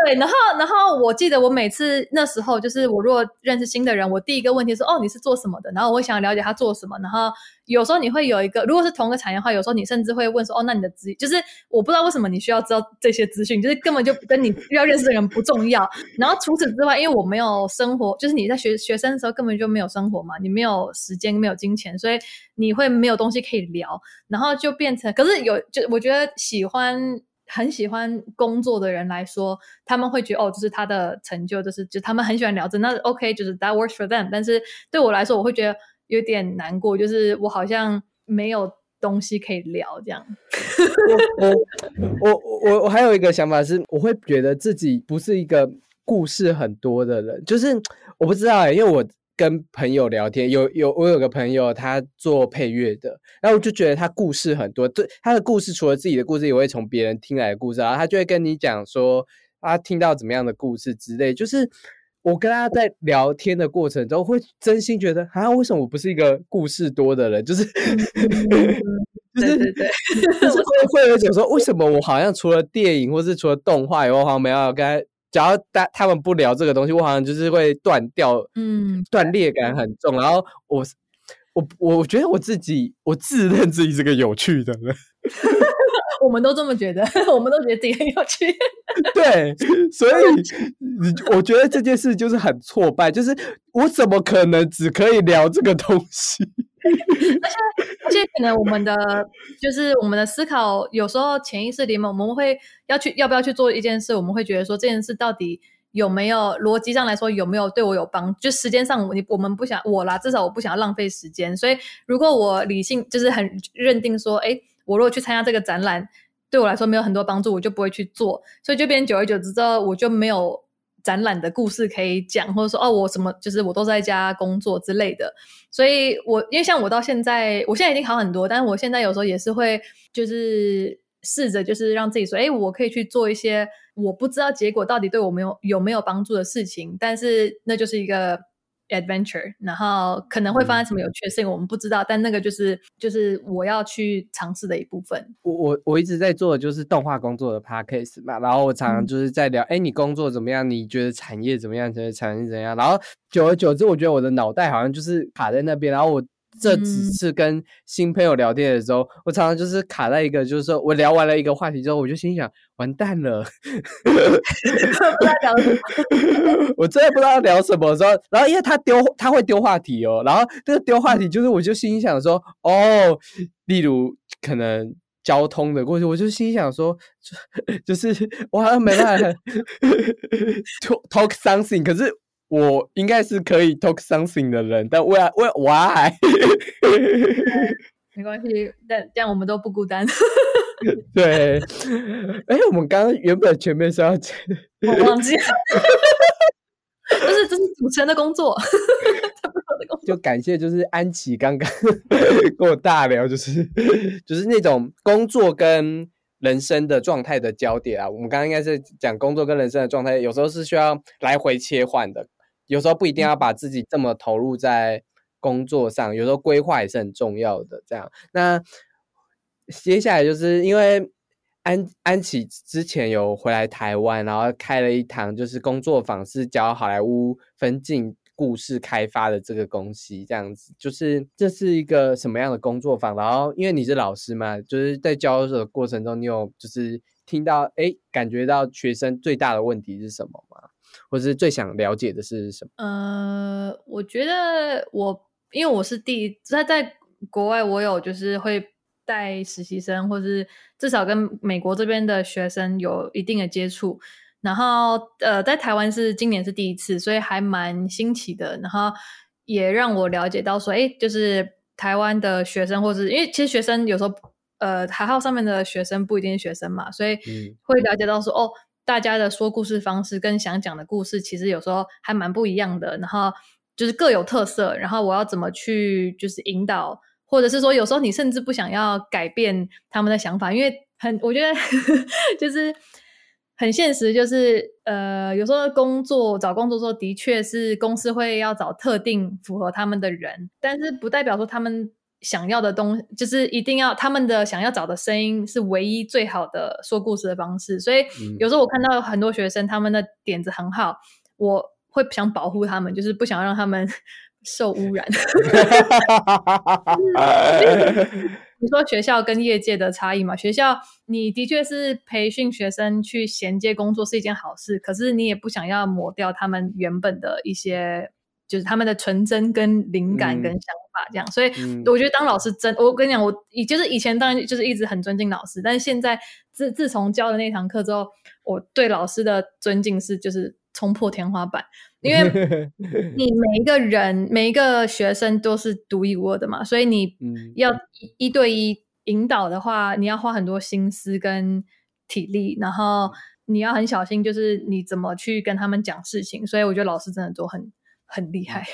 对，然后然后我记得我每次那时候就是我如果认识新的人，我第一个问题是哦你是做什么的？然后我会想了解他做什么。然后有时候你会有一个，如果是同个产业的话，有时候你甚至会问说哦那你的资就是我不知道为什么你需要知道这些资讯，就是根本就跟 <laughs> 你要认识的人不重要。然后除此之外，因为我没有生活，就是你在学学生的时候根本就没有生活嘛，你没有时间，没有金钱，所以你会没有东西可以聊，然后就变成可是有就我觉得喜欢。很喜欢工作的人来说，他们会觉得哦，就是他的成就，就是就他们很喜欢聊这，那 OK，就是 that works for them。但是对我来说，我会觉得有点难过，就是我好像没有东西可以聊这样。<laughs> 我我我我还有一个想法是，我会觉得自己不是一个故事很多的人，就是我不知道哎，因为我。跟朋友聊天，有有我有个朋友，他做配乐的，然后我就觉得他故事很多，对他的故事除了自己的故事，也会从别人听来的故事，然后他就会跟你讲说他听到怎么样的故事之类。就是我跟他在聊天的过程中，会真心觉得啊，为什么我不是一个故事多的人？就是 <laughs> 就是对对，就是会会有一种说，为什么我好像除了电影或是除了动画以外，好像没有跟他。只要他他们不聊这个东西，我好像就是会断掉，嗯，断裂感很重。然后我我我觉得我自己，我自认自己是个有趣的人，<laughs> 我们都这么觉得，我们都觉得自己很有趣。对，所以我觉得这件事就是很挫败，就是我怎么可能只可以聊这个东西？<laughs> 而且而且，可能我们的就是我们的思考，有时候潜意识里面，我们会要去要不要去做一件事，我们会觉得说这件事到底有没有逻辑上来说有没有对我有帮？就时间上，你我们不想我啦，至少我不想要浪费时间。所以，如果我理性就是很认定说，哎，我如果去参加这个展览，对我来说没有很多帮助，我就不会去做。所以，就变久而久之之后，我就没有。展览的故事可以讲，或者说哦，我什么就是我都在家工作之类的，所以我因为像我到现在，我现在已经好很多，但是我现在有时候也是会就是试着就是让自己说，哎，我可以去做一些我不知道结果到底对我没有有没有帮助的事情，但是那就是一个。adventure，然后可能会发生什么有趣的事情，我们不知道，但那个就是就是我要去尝试的一部分。我我我一直在做的就是动画工作的 podcast 嘛，然后我常常就是在聊，哎，你工作怎么样？你觉得产业怎么样？觉得产业怎样？然后久而久之，我觉得我的脑袋好像就是卡在那边，然后我。这几次跟新朋友聊天的时候，我常常就是卡在一个，就是说我聊完了一个话题之后，我就心想完蛋了，<laughs> 不知道聊什么，我真的不知道聊什么。时候，然后因为他丢他会丢话题哦，然后这个丢话题就是我就心想说哦，例如可能交通的过去，我就心想说，<laughs> 就是我好像没办法 <laughs> talk something，可是。我应该是可以 talk something 的人，但为为 why？<laughs> 没关系，但这样我们都不孤单。<laughs> 对，哎，我们刚刚原本前面是要讲，我忘记了，<laughs> 这是这是主持人的工作，就感谢就是安琪刚刚跟我大聊，就是就是那种工作跟。人生的状态的焦点啊，我们刚刚应该是讲工作跟人生的状态，有时候是需要来回切换的，有时候不一定要把自己这么投入在工作上，有时候规划也是很重要的。这样，那接下来就是因为安安琪之前有回来台湾，然后开了一堂就是工作坊，是教好莱坞分镜。故事开发的这个东西，这样子就是这是一个什么样的工作坊？然后因为你是老师嘛，就是在教的过程中，你有就是听到哎，感觉到学生最大的问题是什么吗？或者是最想了解的是什么？呃，我觉得我因为我是第在在国外，我有就是会带实习生，或是至少跟美国这边的学生有一定的接触。然后，呃，在台湾是今年是第一次，所以还蛮新奇的。然后也让我了解到说，哎，就是台湾的学生，或是因为其实学生有时候，呃，台号上面的学生不一定是学生嘛，所以会了解到说，哦，大家的说故事方式跟想讲的故事，其实有时候还蛮不一样的。然后就是各有特色。然后我要怎么去就是引导，或者是说，有时候你甚至不想要改变他们的想法，因为很，我觉得 <laughs> 就是。很现实，就是呃，有时候工作找工作的时候，的确是公司会要找特定符合他们的人，但是不代表说他们想要的东，就是一定要他们的想要找的声音是唯一最好的说故事的方式。所以有时候我看到很多学生他们的点子很好，我会想保护他们，就是不想让他们 <laughs> 受污染。<laughs> 你说学校跟业界的差异嘛？学校你的确是培训学生去衔接工作是一件好事，可是你也不想要抹掉他们原本的一些。就是他们的纯真跟灵感跟想法这样，所以我觉得当老师真，我跟你讲，我以就是以前当然就是一直很尊敬老师，但是现在自自从教了那堂课之后，我对老师的尊敬是就是冲破天花板，因为 <laughs> 你每一个人每一个学生都是独一无二的嘛，所以你要一对一引导的话，你要花很多心思跟体力，然后你要很小心，就是你怎么去跟他们讲事情，所以我觉得老师真的都很。很厉害，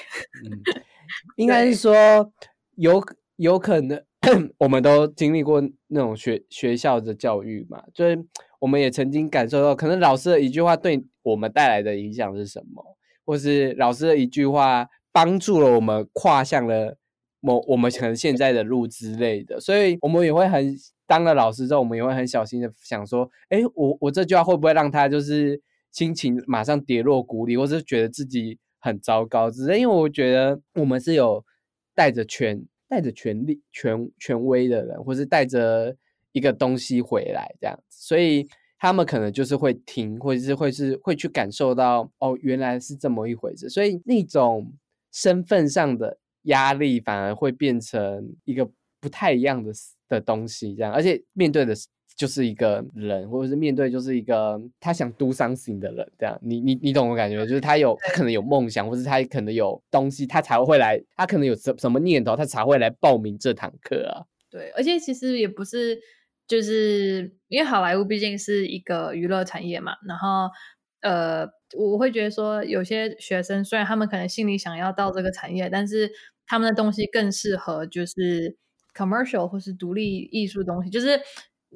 嗯，<laughs> 应该是说有有可能，<coughs> 我们都经历过那种学学校的教育嘛，就是我们也曾经感受到，可能老师的一句话对我们带来的影响是什么，或是老师的一句话帮助了我们跨向了某我们可能现在的路之类的，所以我们也会很当了老师之后，我们也会很小心的想说，哎，我我这句话会不会让他就是心情马上跌落谷底，或是觉得自己。很糟糕，只是因为我觉得我们是有带着权、带着权力、权权威的人，或是带着一个东西回来这样子，所以他们可能就是会听，或者是会是会去感受到哦，原来是这么一回事，所以那种身份上的压力反而会变成一个不太一样的的东西，这样，而且面对的。就是一个人，或者是面对就是一个他想 do something 的人，这样，你你你懂我感觉，就是他有他可能有梦想，或者他可能有东西，他才会来，他可能有什什么念头，他才会来报名这堂课啊。对，而且其实也不是，就是因为好莱坞毕竟是一个娱乐产业嘛，然后呃，我会觉得说，有些学生虽然他们可能心里想要到这个产业，但是他们的东西更适合就是 commercial 或是独立艺术东西，就是。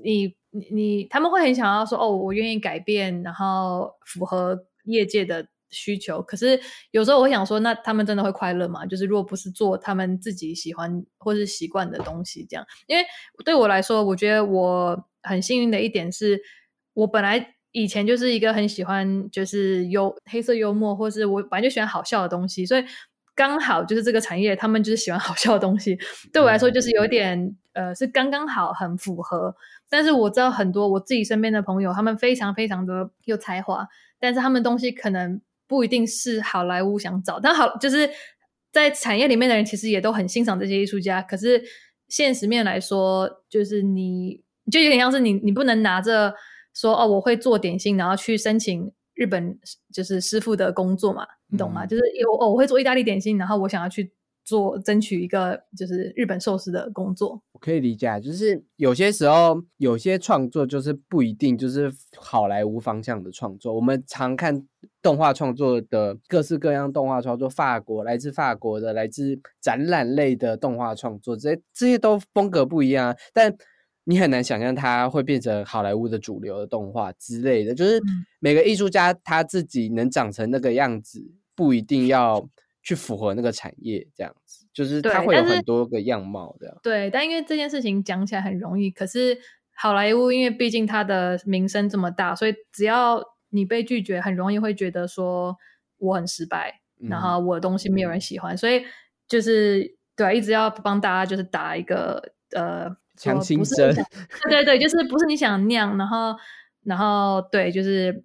你你，他们会很想要说哦，我愿意改变，然后符合业界的需求。可是有时候我想说，那他们真的会快乐吗？就是如果不是做他们自己喜欢或是习惯的东西，这样。因为对我来说，我觉得我很幸运的一点是，我本来以前就是一个很喜欢就是幽黑色幽默，或是我本来就喜欢好笑的东西，所以刚好就是这个产业，他们就是喜欢好笑的东西。<laughs> 对我来说，就是有点呃，是刚刚好，很符合。但是我知道很多我自己身边的朋友，他们非常非常的有才华，但是他们东西可能不一定是好莱坞想找。但好，就是在产业里面的人其实也都很欣赏这些艺术家。可是现实面来说，就是你就有点像是你，你不能拿着说哦，我会做点心，然后去申请日本就是师傅的工作嘛，你懂吗？就是有哦，我会做意大利点心，然后我想要去。做争取一个就是日本寿司的工作，我可以理解，就是有些时候有些创作就是不一定就是好莱坞方向的创作。我们常看动画创作的各式各样动画创作，法国来自法国的，来自展览类的动画创作，这些这些都风格不一样，但你很难想象它会变成好莱坞的主流的动画之类的。就是每个艺术家他自己能长成那个样子，不一定要。去符合那个产业，这样子就是它会有很多个样貌这样。对，但因为这件事情讲起来很容易，可是好莱坞因为毕竟它的名声这么大，所以只要你被拒绝，很容易会觉得说我很失败，然后我的东西没有人喜欢，所以就是对，一直要帮大家就是打一个呃强心针。对对，就是不是你想那样，然后然后对，就是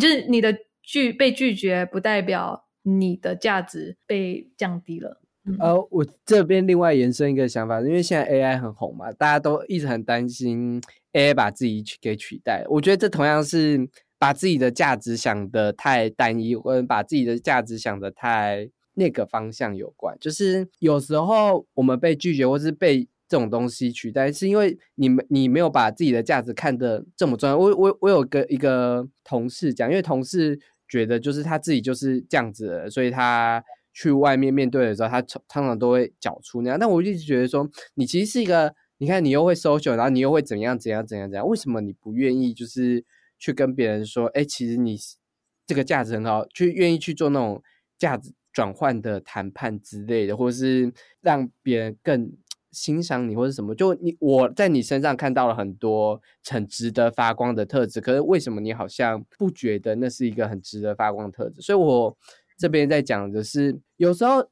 就是你的拒被拒绝不代表。你的价值被降低了。呃，我这边另外延伸一个想法，因为现在 AI 很红嘛，大家都一直很担心 AI 把自己取给取代。我觉得这同样是把自己的价值想的太单一，或者把自己的价值想的太那个方向有关。就是有时候我们被拒绝，或是被这种东西取代，是因为你们你没有把自己的价值看得这么重要。我我我有个一个同事讲，因为同事。觉得就是他自己就是这样子，所以他去外面面对的时候，他常常都会讲出那样。但我一直觉得说，你其实是一个，你看你又会 social，然后你又会怎样怎样怎样怎样，为什么你不愿意就是去跟别人说，哎，其实你这个价值很好，去愿意去做那种价值转换的谈判之类的，或者是让别人更欣赏你或者什么，就你我在你身上看到了很多很值得发光的特质，可是为什么你好像不觉得那是一个很值得发光的特质？所以我这边在讲的是，有时候。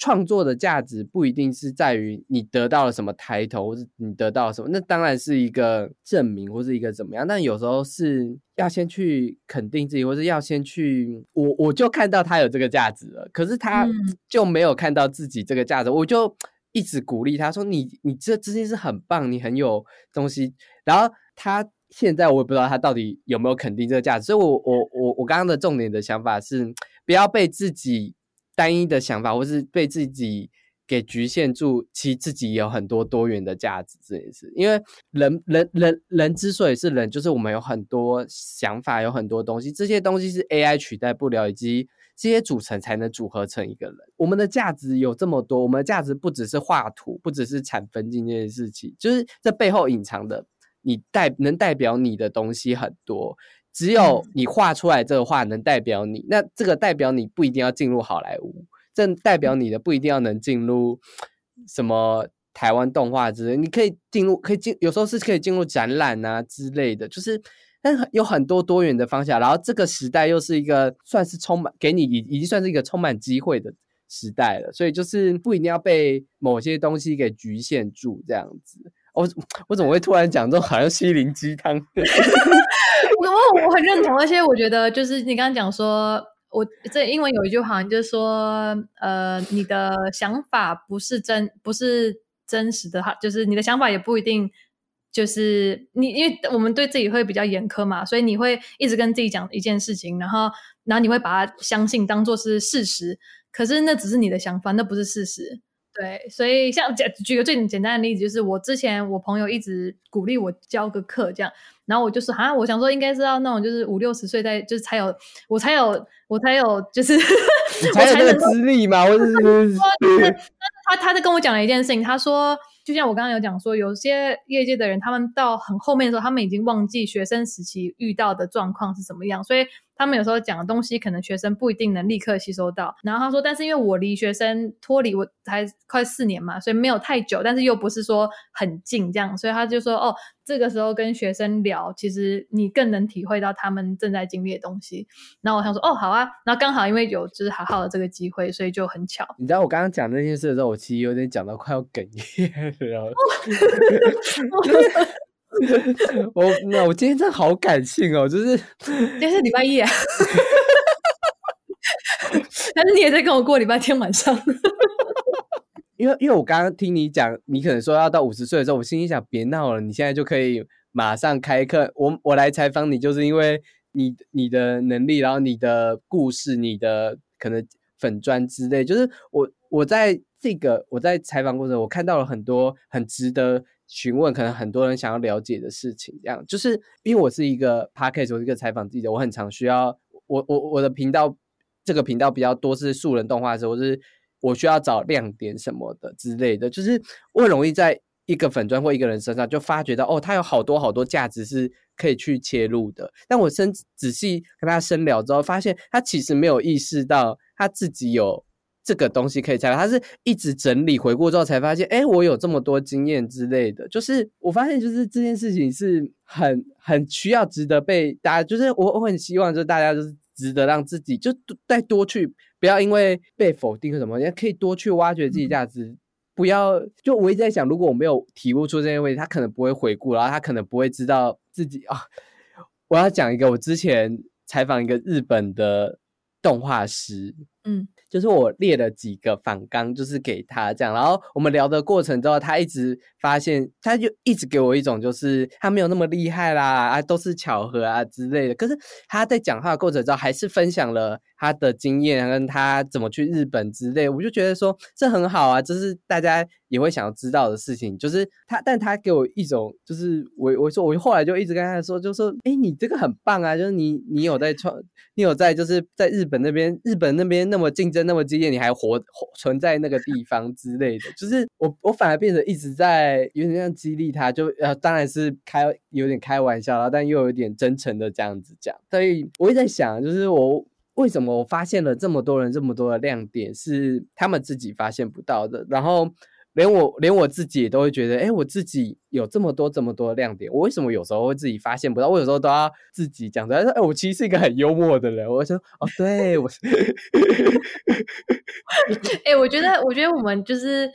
创作的价值不一定是在于你得到了什么抬头，或是你得到了什么，那当然是一个证明，或是一个怎么样。但有时候是要先去肯定自己，或是要先去我我就看到他有这个价值了，可是他就没有看到自己这个价值，我就一直鼓励他说：“你你这这件事很棒，你很有东西。”然后他现在我也不知道他到底有没有肯定这个价值，所以我我我我刚刚的重点的想法是不要被自己。单一的想法，或是被自己给局限住，其实自己有很多多元的价值这件事。因为人人人人之所以是人，就是我们有很多想法，有很多东西，这些东西是 AI 取代不了，以及这些组成才能组合成一个人。我们的价值有这么多，我们的价值不只是画图，不只是产分镜这件事情，就是这背后隐藏的，你代能代表你的东西很多。只有你画出来这个画能代表你，那这个代表你不一定要进入好莱坞，这代表你的不一定要能进入什么台湾动画之类，你可以进入，可以进，有时候是可以进入展览啊之类的，就是，但有很多多元的方向。然后这个时代又是一个算是充满给你已已经算是一个充满机会的时代了，所以就是不一定要被某些东西给局限住这样子。我我怎么会突然讲这种好像心灵鸡汤？<laughs> 我我很认同，而且我觉得就是你刚刚讲说，我这英文有一句话，就是说，呃，你的想法不是真，不是真实的哈，就是你的想法也不一定就是你，因为我们对自己会比较严苛嘛，所以你会一直跟自己讲一件事情，然后然后你会把它相信当做是事实，可是那只是你的想法，那不是事实。对，所以像举举个最简单的例子，就是我之前我朋友一直鼓励我教个课，这样，然后我就说，好像我想说应该是要那种就是五六十岁在就是才有我才有我才有就是 <laughs> 才有那个资历嘛，或者是 <laughs> 说，但是他他在跟我讲了一件事情，他说，就像我刚刚有讲说，有些业界的人，他们到很后面的时候，他们已经忘记学生时期遇到的状况是什么样，所以。他们有时候讲的东西，可能学生不一定能立刻吸收到。然后他说：“但是因为我离学生脱离我才快四年嘛，所以没有太久，但是又不是说很近这样，所以他就说：哦，这个时候跟学生聊，其实你更能体会到他们正在经历的东西。然后我想说：哦，好啊。然后刚好因为有就是好好的这个机会，所以就很巧。你知道我刚刚讲那件事的时候，我其实有点讲到快要哽咽了。<laughs> <laughs> <laughs> <laughs> 我那我今天真的好感性哦，就是今天是礼拜一，啊，<laughs> 但是你也在跟我过礼拜天晚上。<laughs> 因为因为我刚刚听你讲，你可能说要到五十岁的时候，我心里想别闹了，你现在就可以马上开课。我我来采访你，就是因为你你的能力，然后你的故事，你的可能粉砖之类，就是我我在这个我在采访过程，我看到了很多很值得。询问可能很多人想要了解的事情，这样就是因为我是一个 podcast，我是一个采访记者，我很常需要我我我的频道这个频道比较多是素人动画的时候，是我需要找亮点什么的之类的，就是我很容易在一个粉砖或一个人身上就发觉到哦，他有好多好多价值是可以去切入的，但我深仔细跟他深聊之后，发现他其实没有意识到他自己有。这个东西可以猜，他是一直整理回顾之后才发现，哎，我有这么多经验之类的。就是我发现，就是这件事情是很很需要值得被大家，就是我我很希望，就是大家就是值得让自己就再多去，不要因为被否定或什么，也可以多去挖掘自己价值。不要就我一直在想，如果我没有体悟出这些问题，他可能不会回顾，然后他可能不会知道自己啊。我要讲一个，我之前采访一个日本的动画师，嗯。就是我列了几个反纲，就是给他这样，然后我们聊的过程之后，他一直发现，他就一直给我一种就是他没有那么厉害啦，啊，都是巧合啊之类的。可是他在讲话的过程之后，还是分享了。他的经验跟他怎么去日本之类，我就觉得说这很好啊，这是大家也会想要知道的事情。就是他，但他给我一种，就是我我说我后来就一直跟他说，就说哎，你这个很棒啊，就是你你有在创，你有在就是在日本那边，日本那边那么竞争那么激烈，你还活活存在那个地方之类的。就是我我反而变得一直在有点像激励他，就呃当然是开有点开玩笑了，但又有点真诚的这样子讲。所以我也在想，就是我。为什么我发现了这么多人这么多的亮点是他们自己发现不到的？然后连我连我自己也都会觉得，哎，我自己有这么多这么多亮点，我为什么有时候会自己发现不到？我有时候都要自己讲出来，说，哎，我其实是一个很幽默的人。我说，哦，对我。<laughs> 哎，我觉得，我觉得我们就是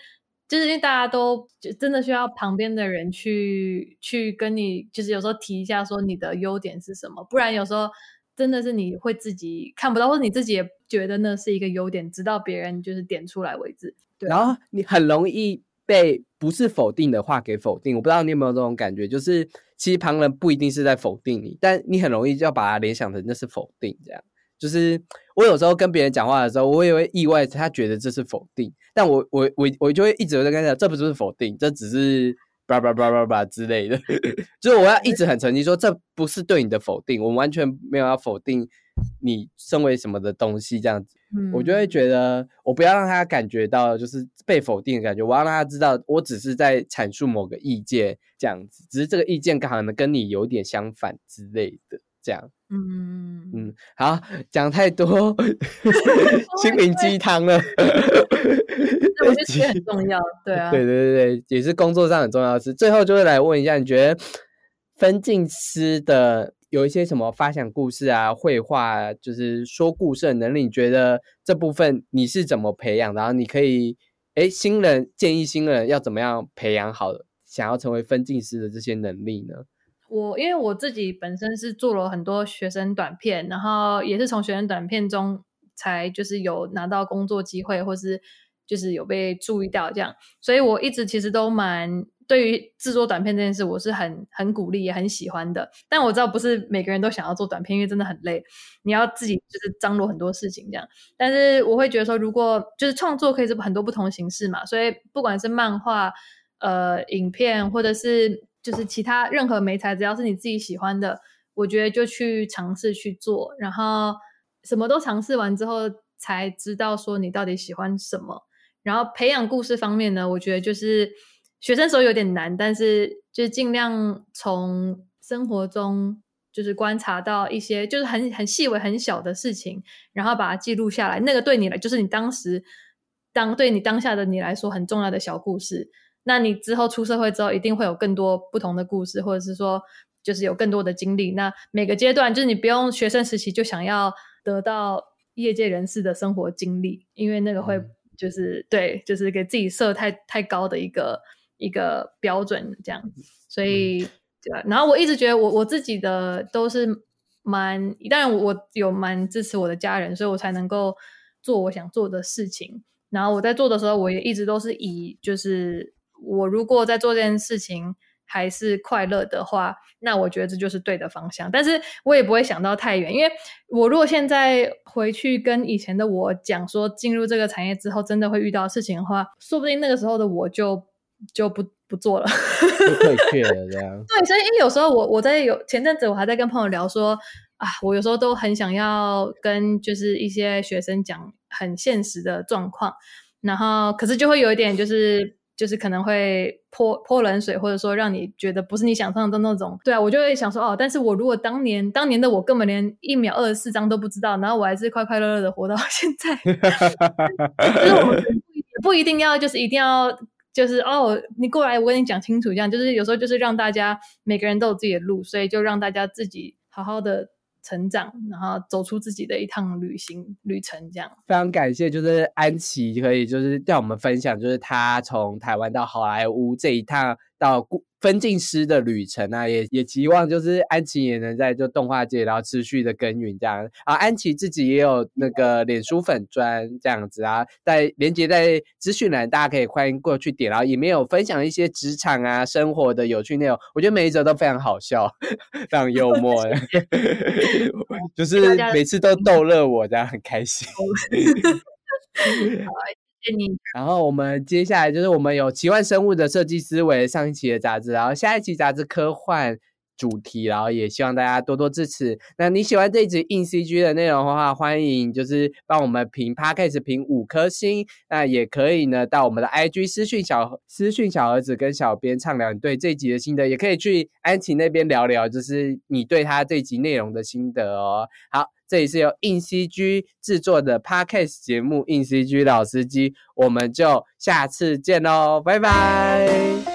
就是因为大家都真的需要旁边的人去去跟你，就是有时候提一下说你的优点是什么，不然有时候。真的是你会自己看不到，或者你自己也觉得那是一个优点，直到别人就是点出来为止。对然后你很容易被不是否定的话给否定。我不知道你有没有这种感觉，就是其实旁人不一定是在否定你，但你很容易就要把它联想成那是否定。这样，就是我有时候跟别人讲话的时候，我也会意外他觉得这是否定，但我我我我就会一直在跟他讲，这不是否定，这只是。叭叭叭叭叭之类的，<laughs> 就是我要一直很澄清说，这不是对你的否定，我完全没有要否定你身为什么的东西这样子，我就会觉得我不要让他感觉到就是被否定的感觉，我要让他知道我只是在阐述某个意见这样子，只是这个意见可能跟你有点相反之类的这样。嗯嗯，好，讲太多 <laughs> 心灵鸡汤了。我觉得这很 <laughs> 重要，对啊，对对对对，也是工作上很重要的事。最后就会来问一下，你觉得分镜师的有一些什么发想故事啊、绘画，就是说故事的能力，你觉得这部分你是怎么培养？然后你可以，哎，新人建议新人要怎么样培养好想要成为分镜师的这些能力呢？我因为我自己本身是做了很多学生短片，然后也是从学生短片中才就是有拿到工作机会，或是就是有被注意到这样，所以我一直其实都蛮对于制作短片这件事，我是很很鼓励也很喜欢的。但我知道不是每个人都想要做短片，因为真的很累，你要自己就是张罗很多事情这样。但是我会觉得说，如果就是创作可以是很多不同形式嘛，所以不管是漫画、呃影片或者是。就是其他任何媒材，只要是你自己喜欢的，我觉得就去尝试去做，然后什么都尝试完之后，才知道说你到底喜欢什么。然后培养故事方面呢，我觉得就是学生时候有点难，但是就尽量从生活中就是观察到一些就是很很细微很小的事情，然后把它记录下来。那个对你来，就是你当时当对你当下的你来说很重要的小故事。那你之后出社会之后，一定会有更多不同的故事，或者是说，就是有更多的经历。那每个阶段，就是你不用学生时期就想要得到业界人士的生活经历，因为那个会就是对，就是给自己设太太高的一个一个标准这样子。所以，对。然后我一直觉得，我我自己的都是蛮，当然我有蛮支持我的家人，所以我才能够做我想做的事情。然后我在做的时候，我也一直都是以就是。我如果在做这件事情还是快乐的话，那我觉得这就是对的方向。但是我也不会想到太远，因为我如果现在回去跟以前的我讲说，进入这个产业之后真的会遇到事情的话，说不定那个时候的我就就不不做了，退 <laughs> 却了这样。对，所以因为有时候我我在有前阵子我还在跟朋友聊说啊，我有时候都很想要跟就是一些学生讲很现实的状况，然后可是就会有一点就是。就是可能会泼泼冷水，或者说让你觉得不是你想象的那种。对啊，我就会想说哦，但是我如果当年当年的我根本连一秒二十四张都不知道，然后我还是快快乐乐的活到 <laughs> 现在。<laughs> 就是我们不一定要，就是一定要，就是哦，你过来我跟你讲清楚，这样就是有时候就是让大家每个人都有自己的路，所以就让大家自己好好的。成长，然后走出自己的一趟旅行旅程，这样非常感谢，就是安琪可以就是带我们分享，就是他从台湾到好莱坞这一趟到。分镜师的旅程啊，也也期望就是安琪也能在就动画界，然后持续的耕耘这样啊。安琪自己也有那个脸书粉砖这样子啊，在连接在资讯栏，大家可以欢迎过去点，然后里面有分享一些职场啊、生活的有趣内容。我觉得每一则都非常好笑，<laughs> 非常幽默 <laughs> <laughs> 就是每次都逗乐我，这样很开心。你。然后我们接下来就是我们有奇幻生物的设计思维上一期的杂志，然后下一期杂志科幻主题，然后也希望大家多多支持。那你喜欢这一集硬 CG 的内容的话，欢迎就是帮我们评 Podcast 评五颗星。那也可以呢，到我们的 IG 私讯小私讯小儿子跟小编畅聊你对这一集的心得，也可以去安琪那边聊聊，就是你对他这集内容的心得哦。好，这里是由硬 CG 制作的 Podcast 节目硬 CG 老司机，我们就下次见喽，拜拜。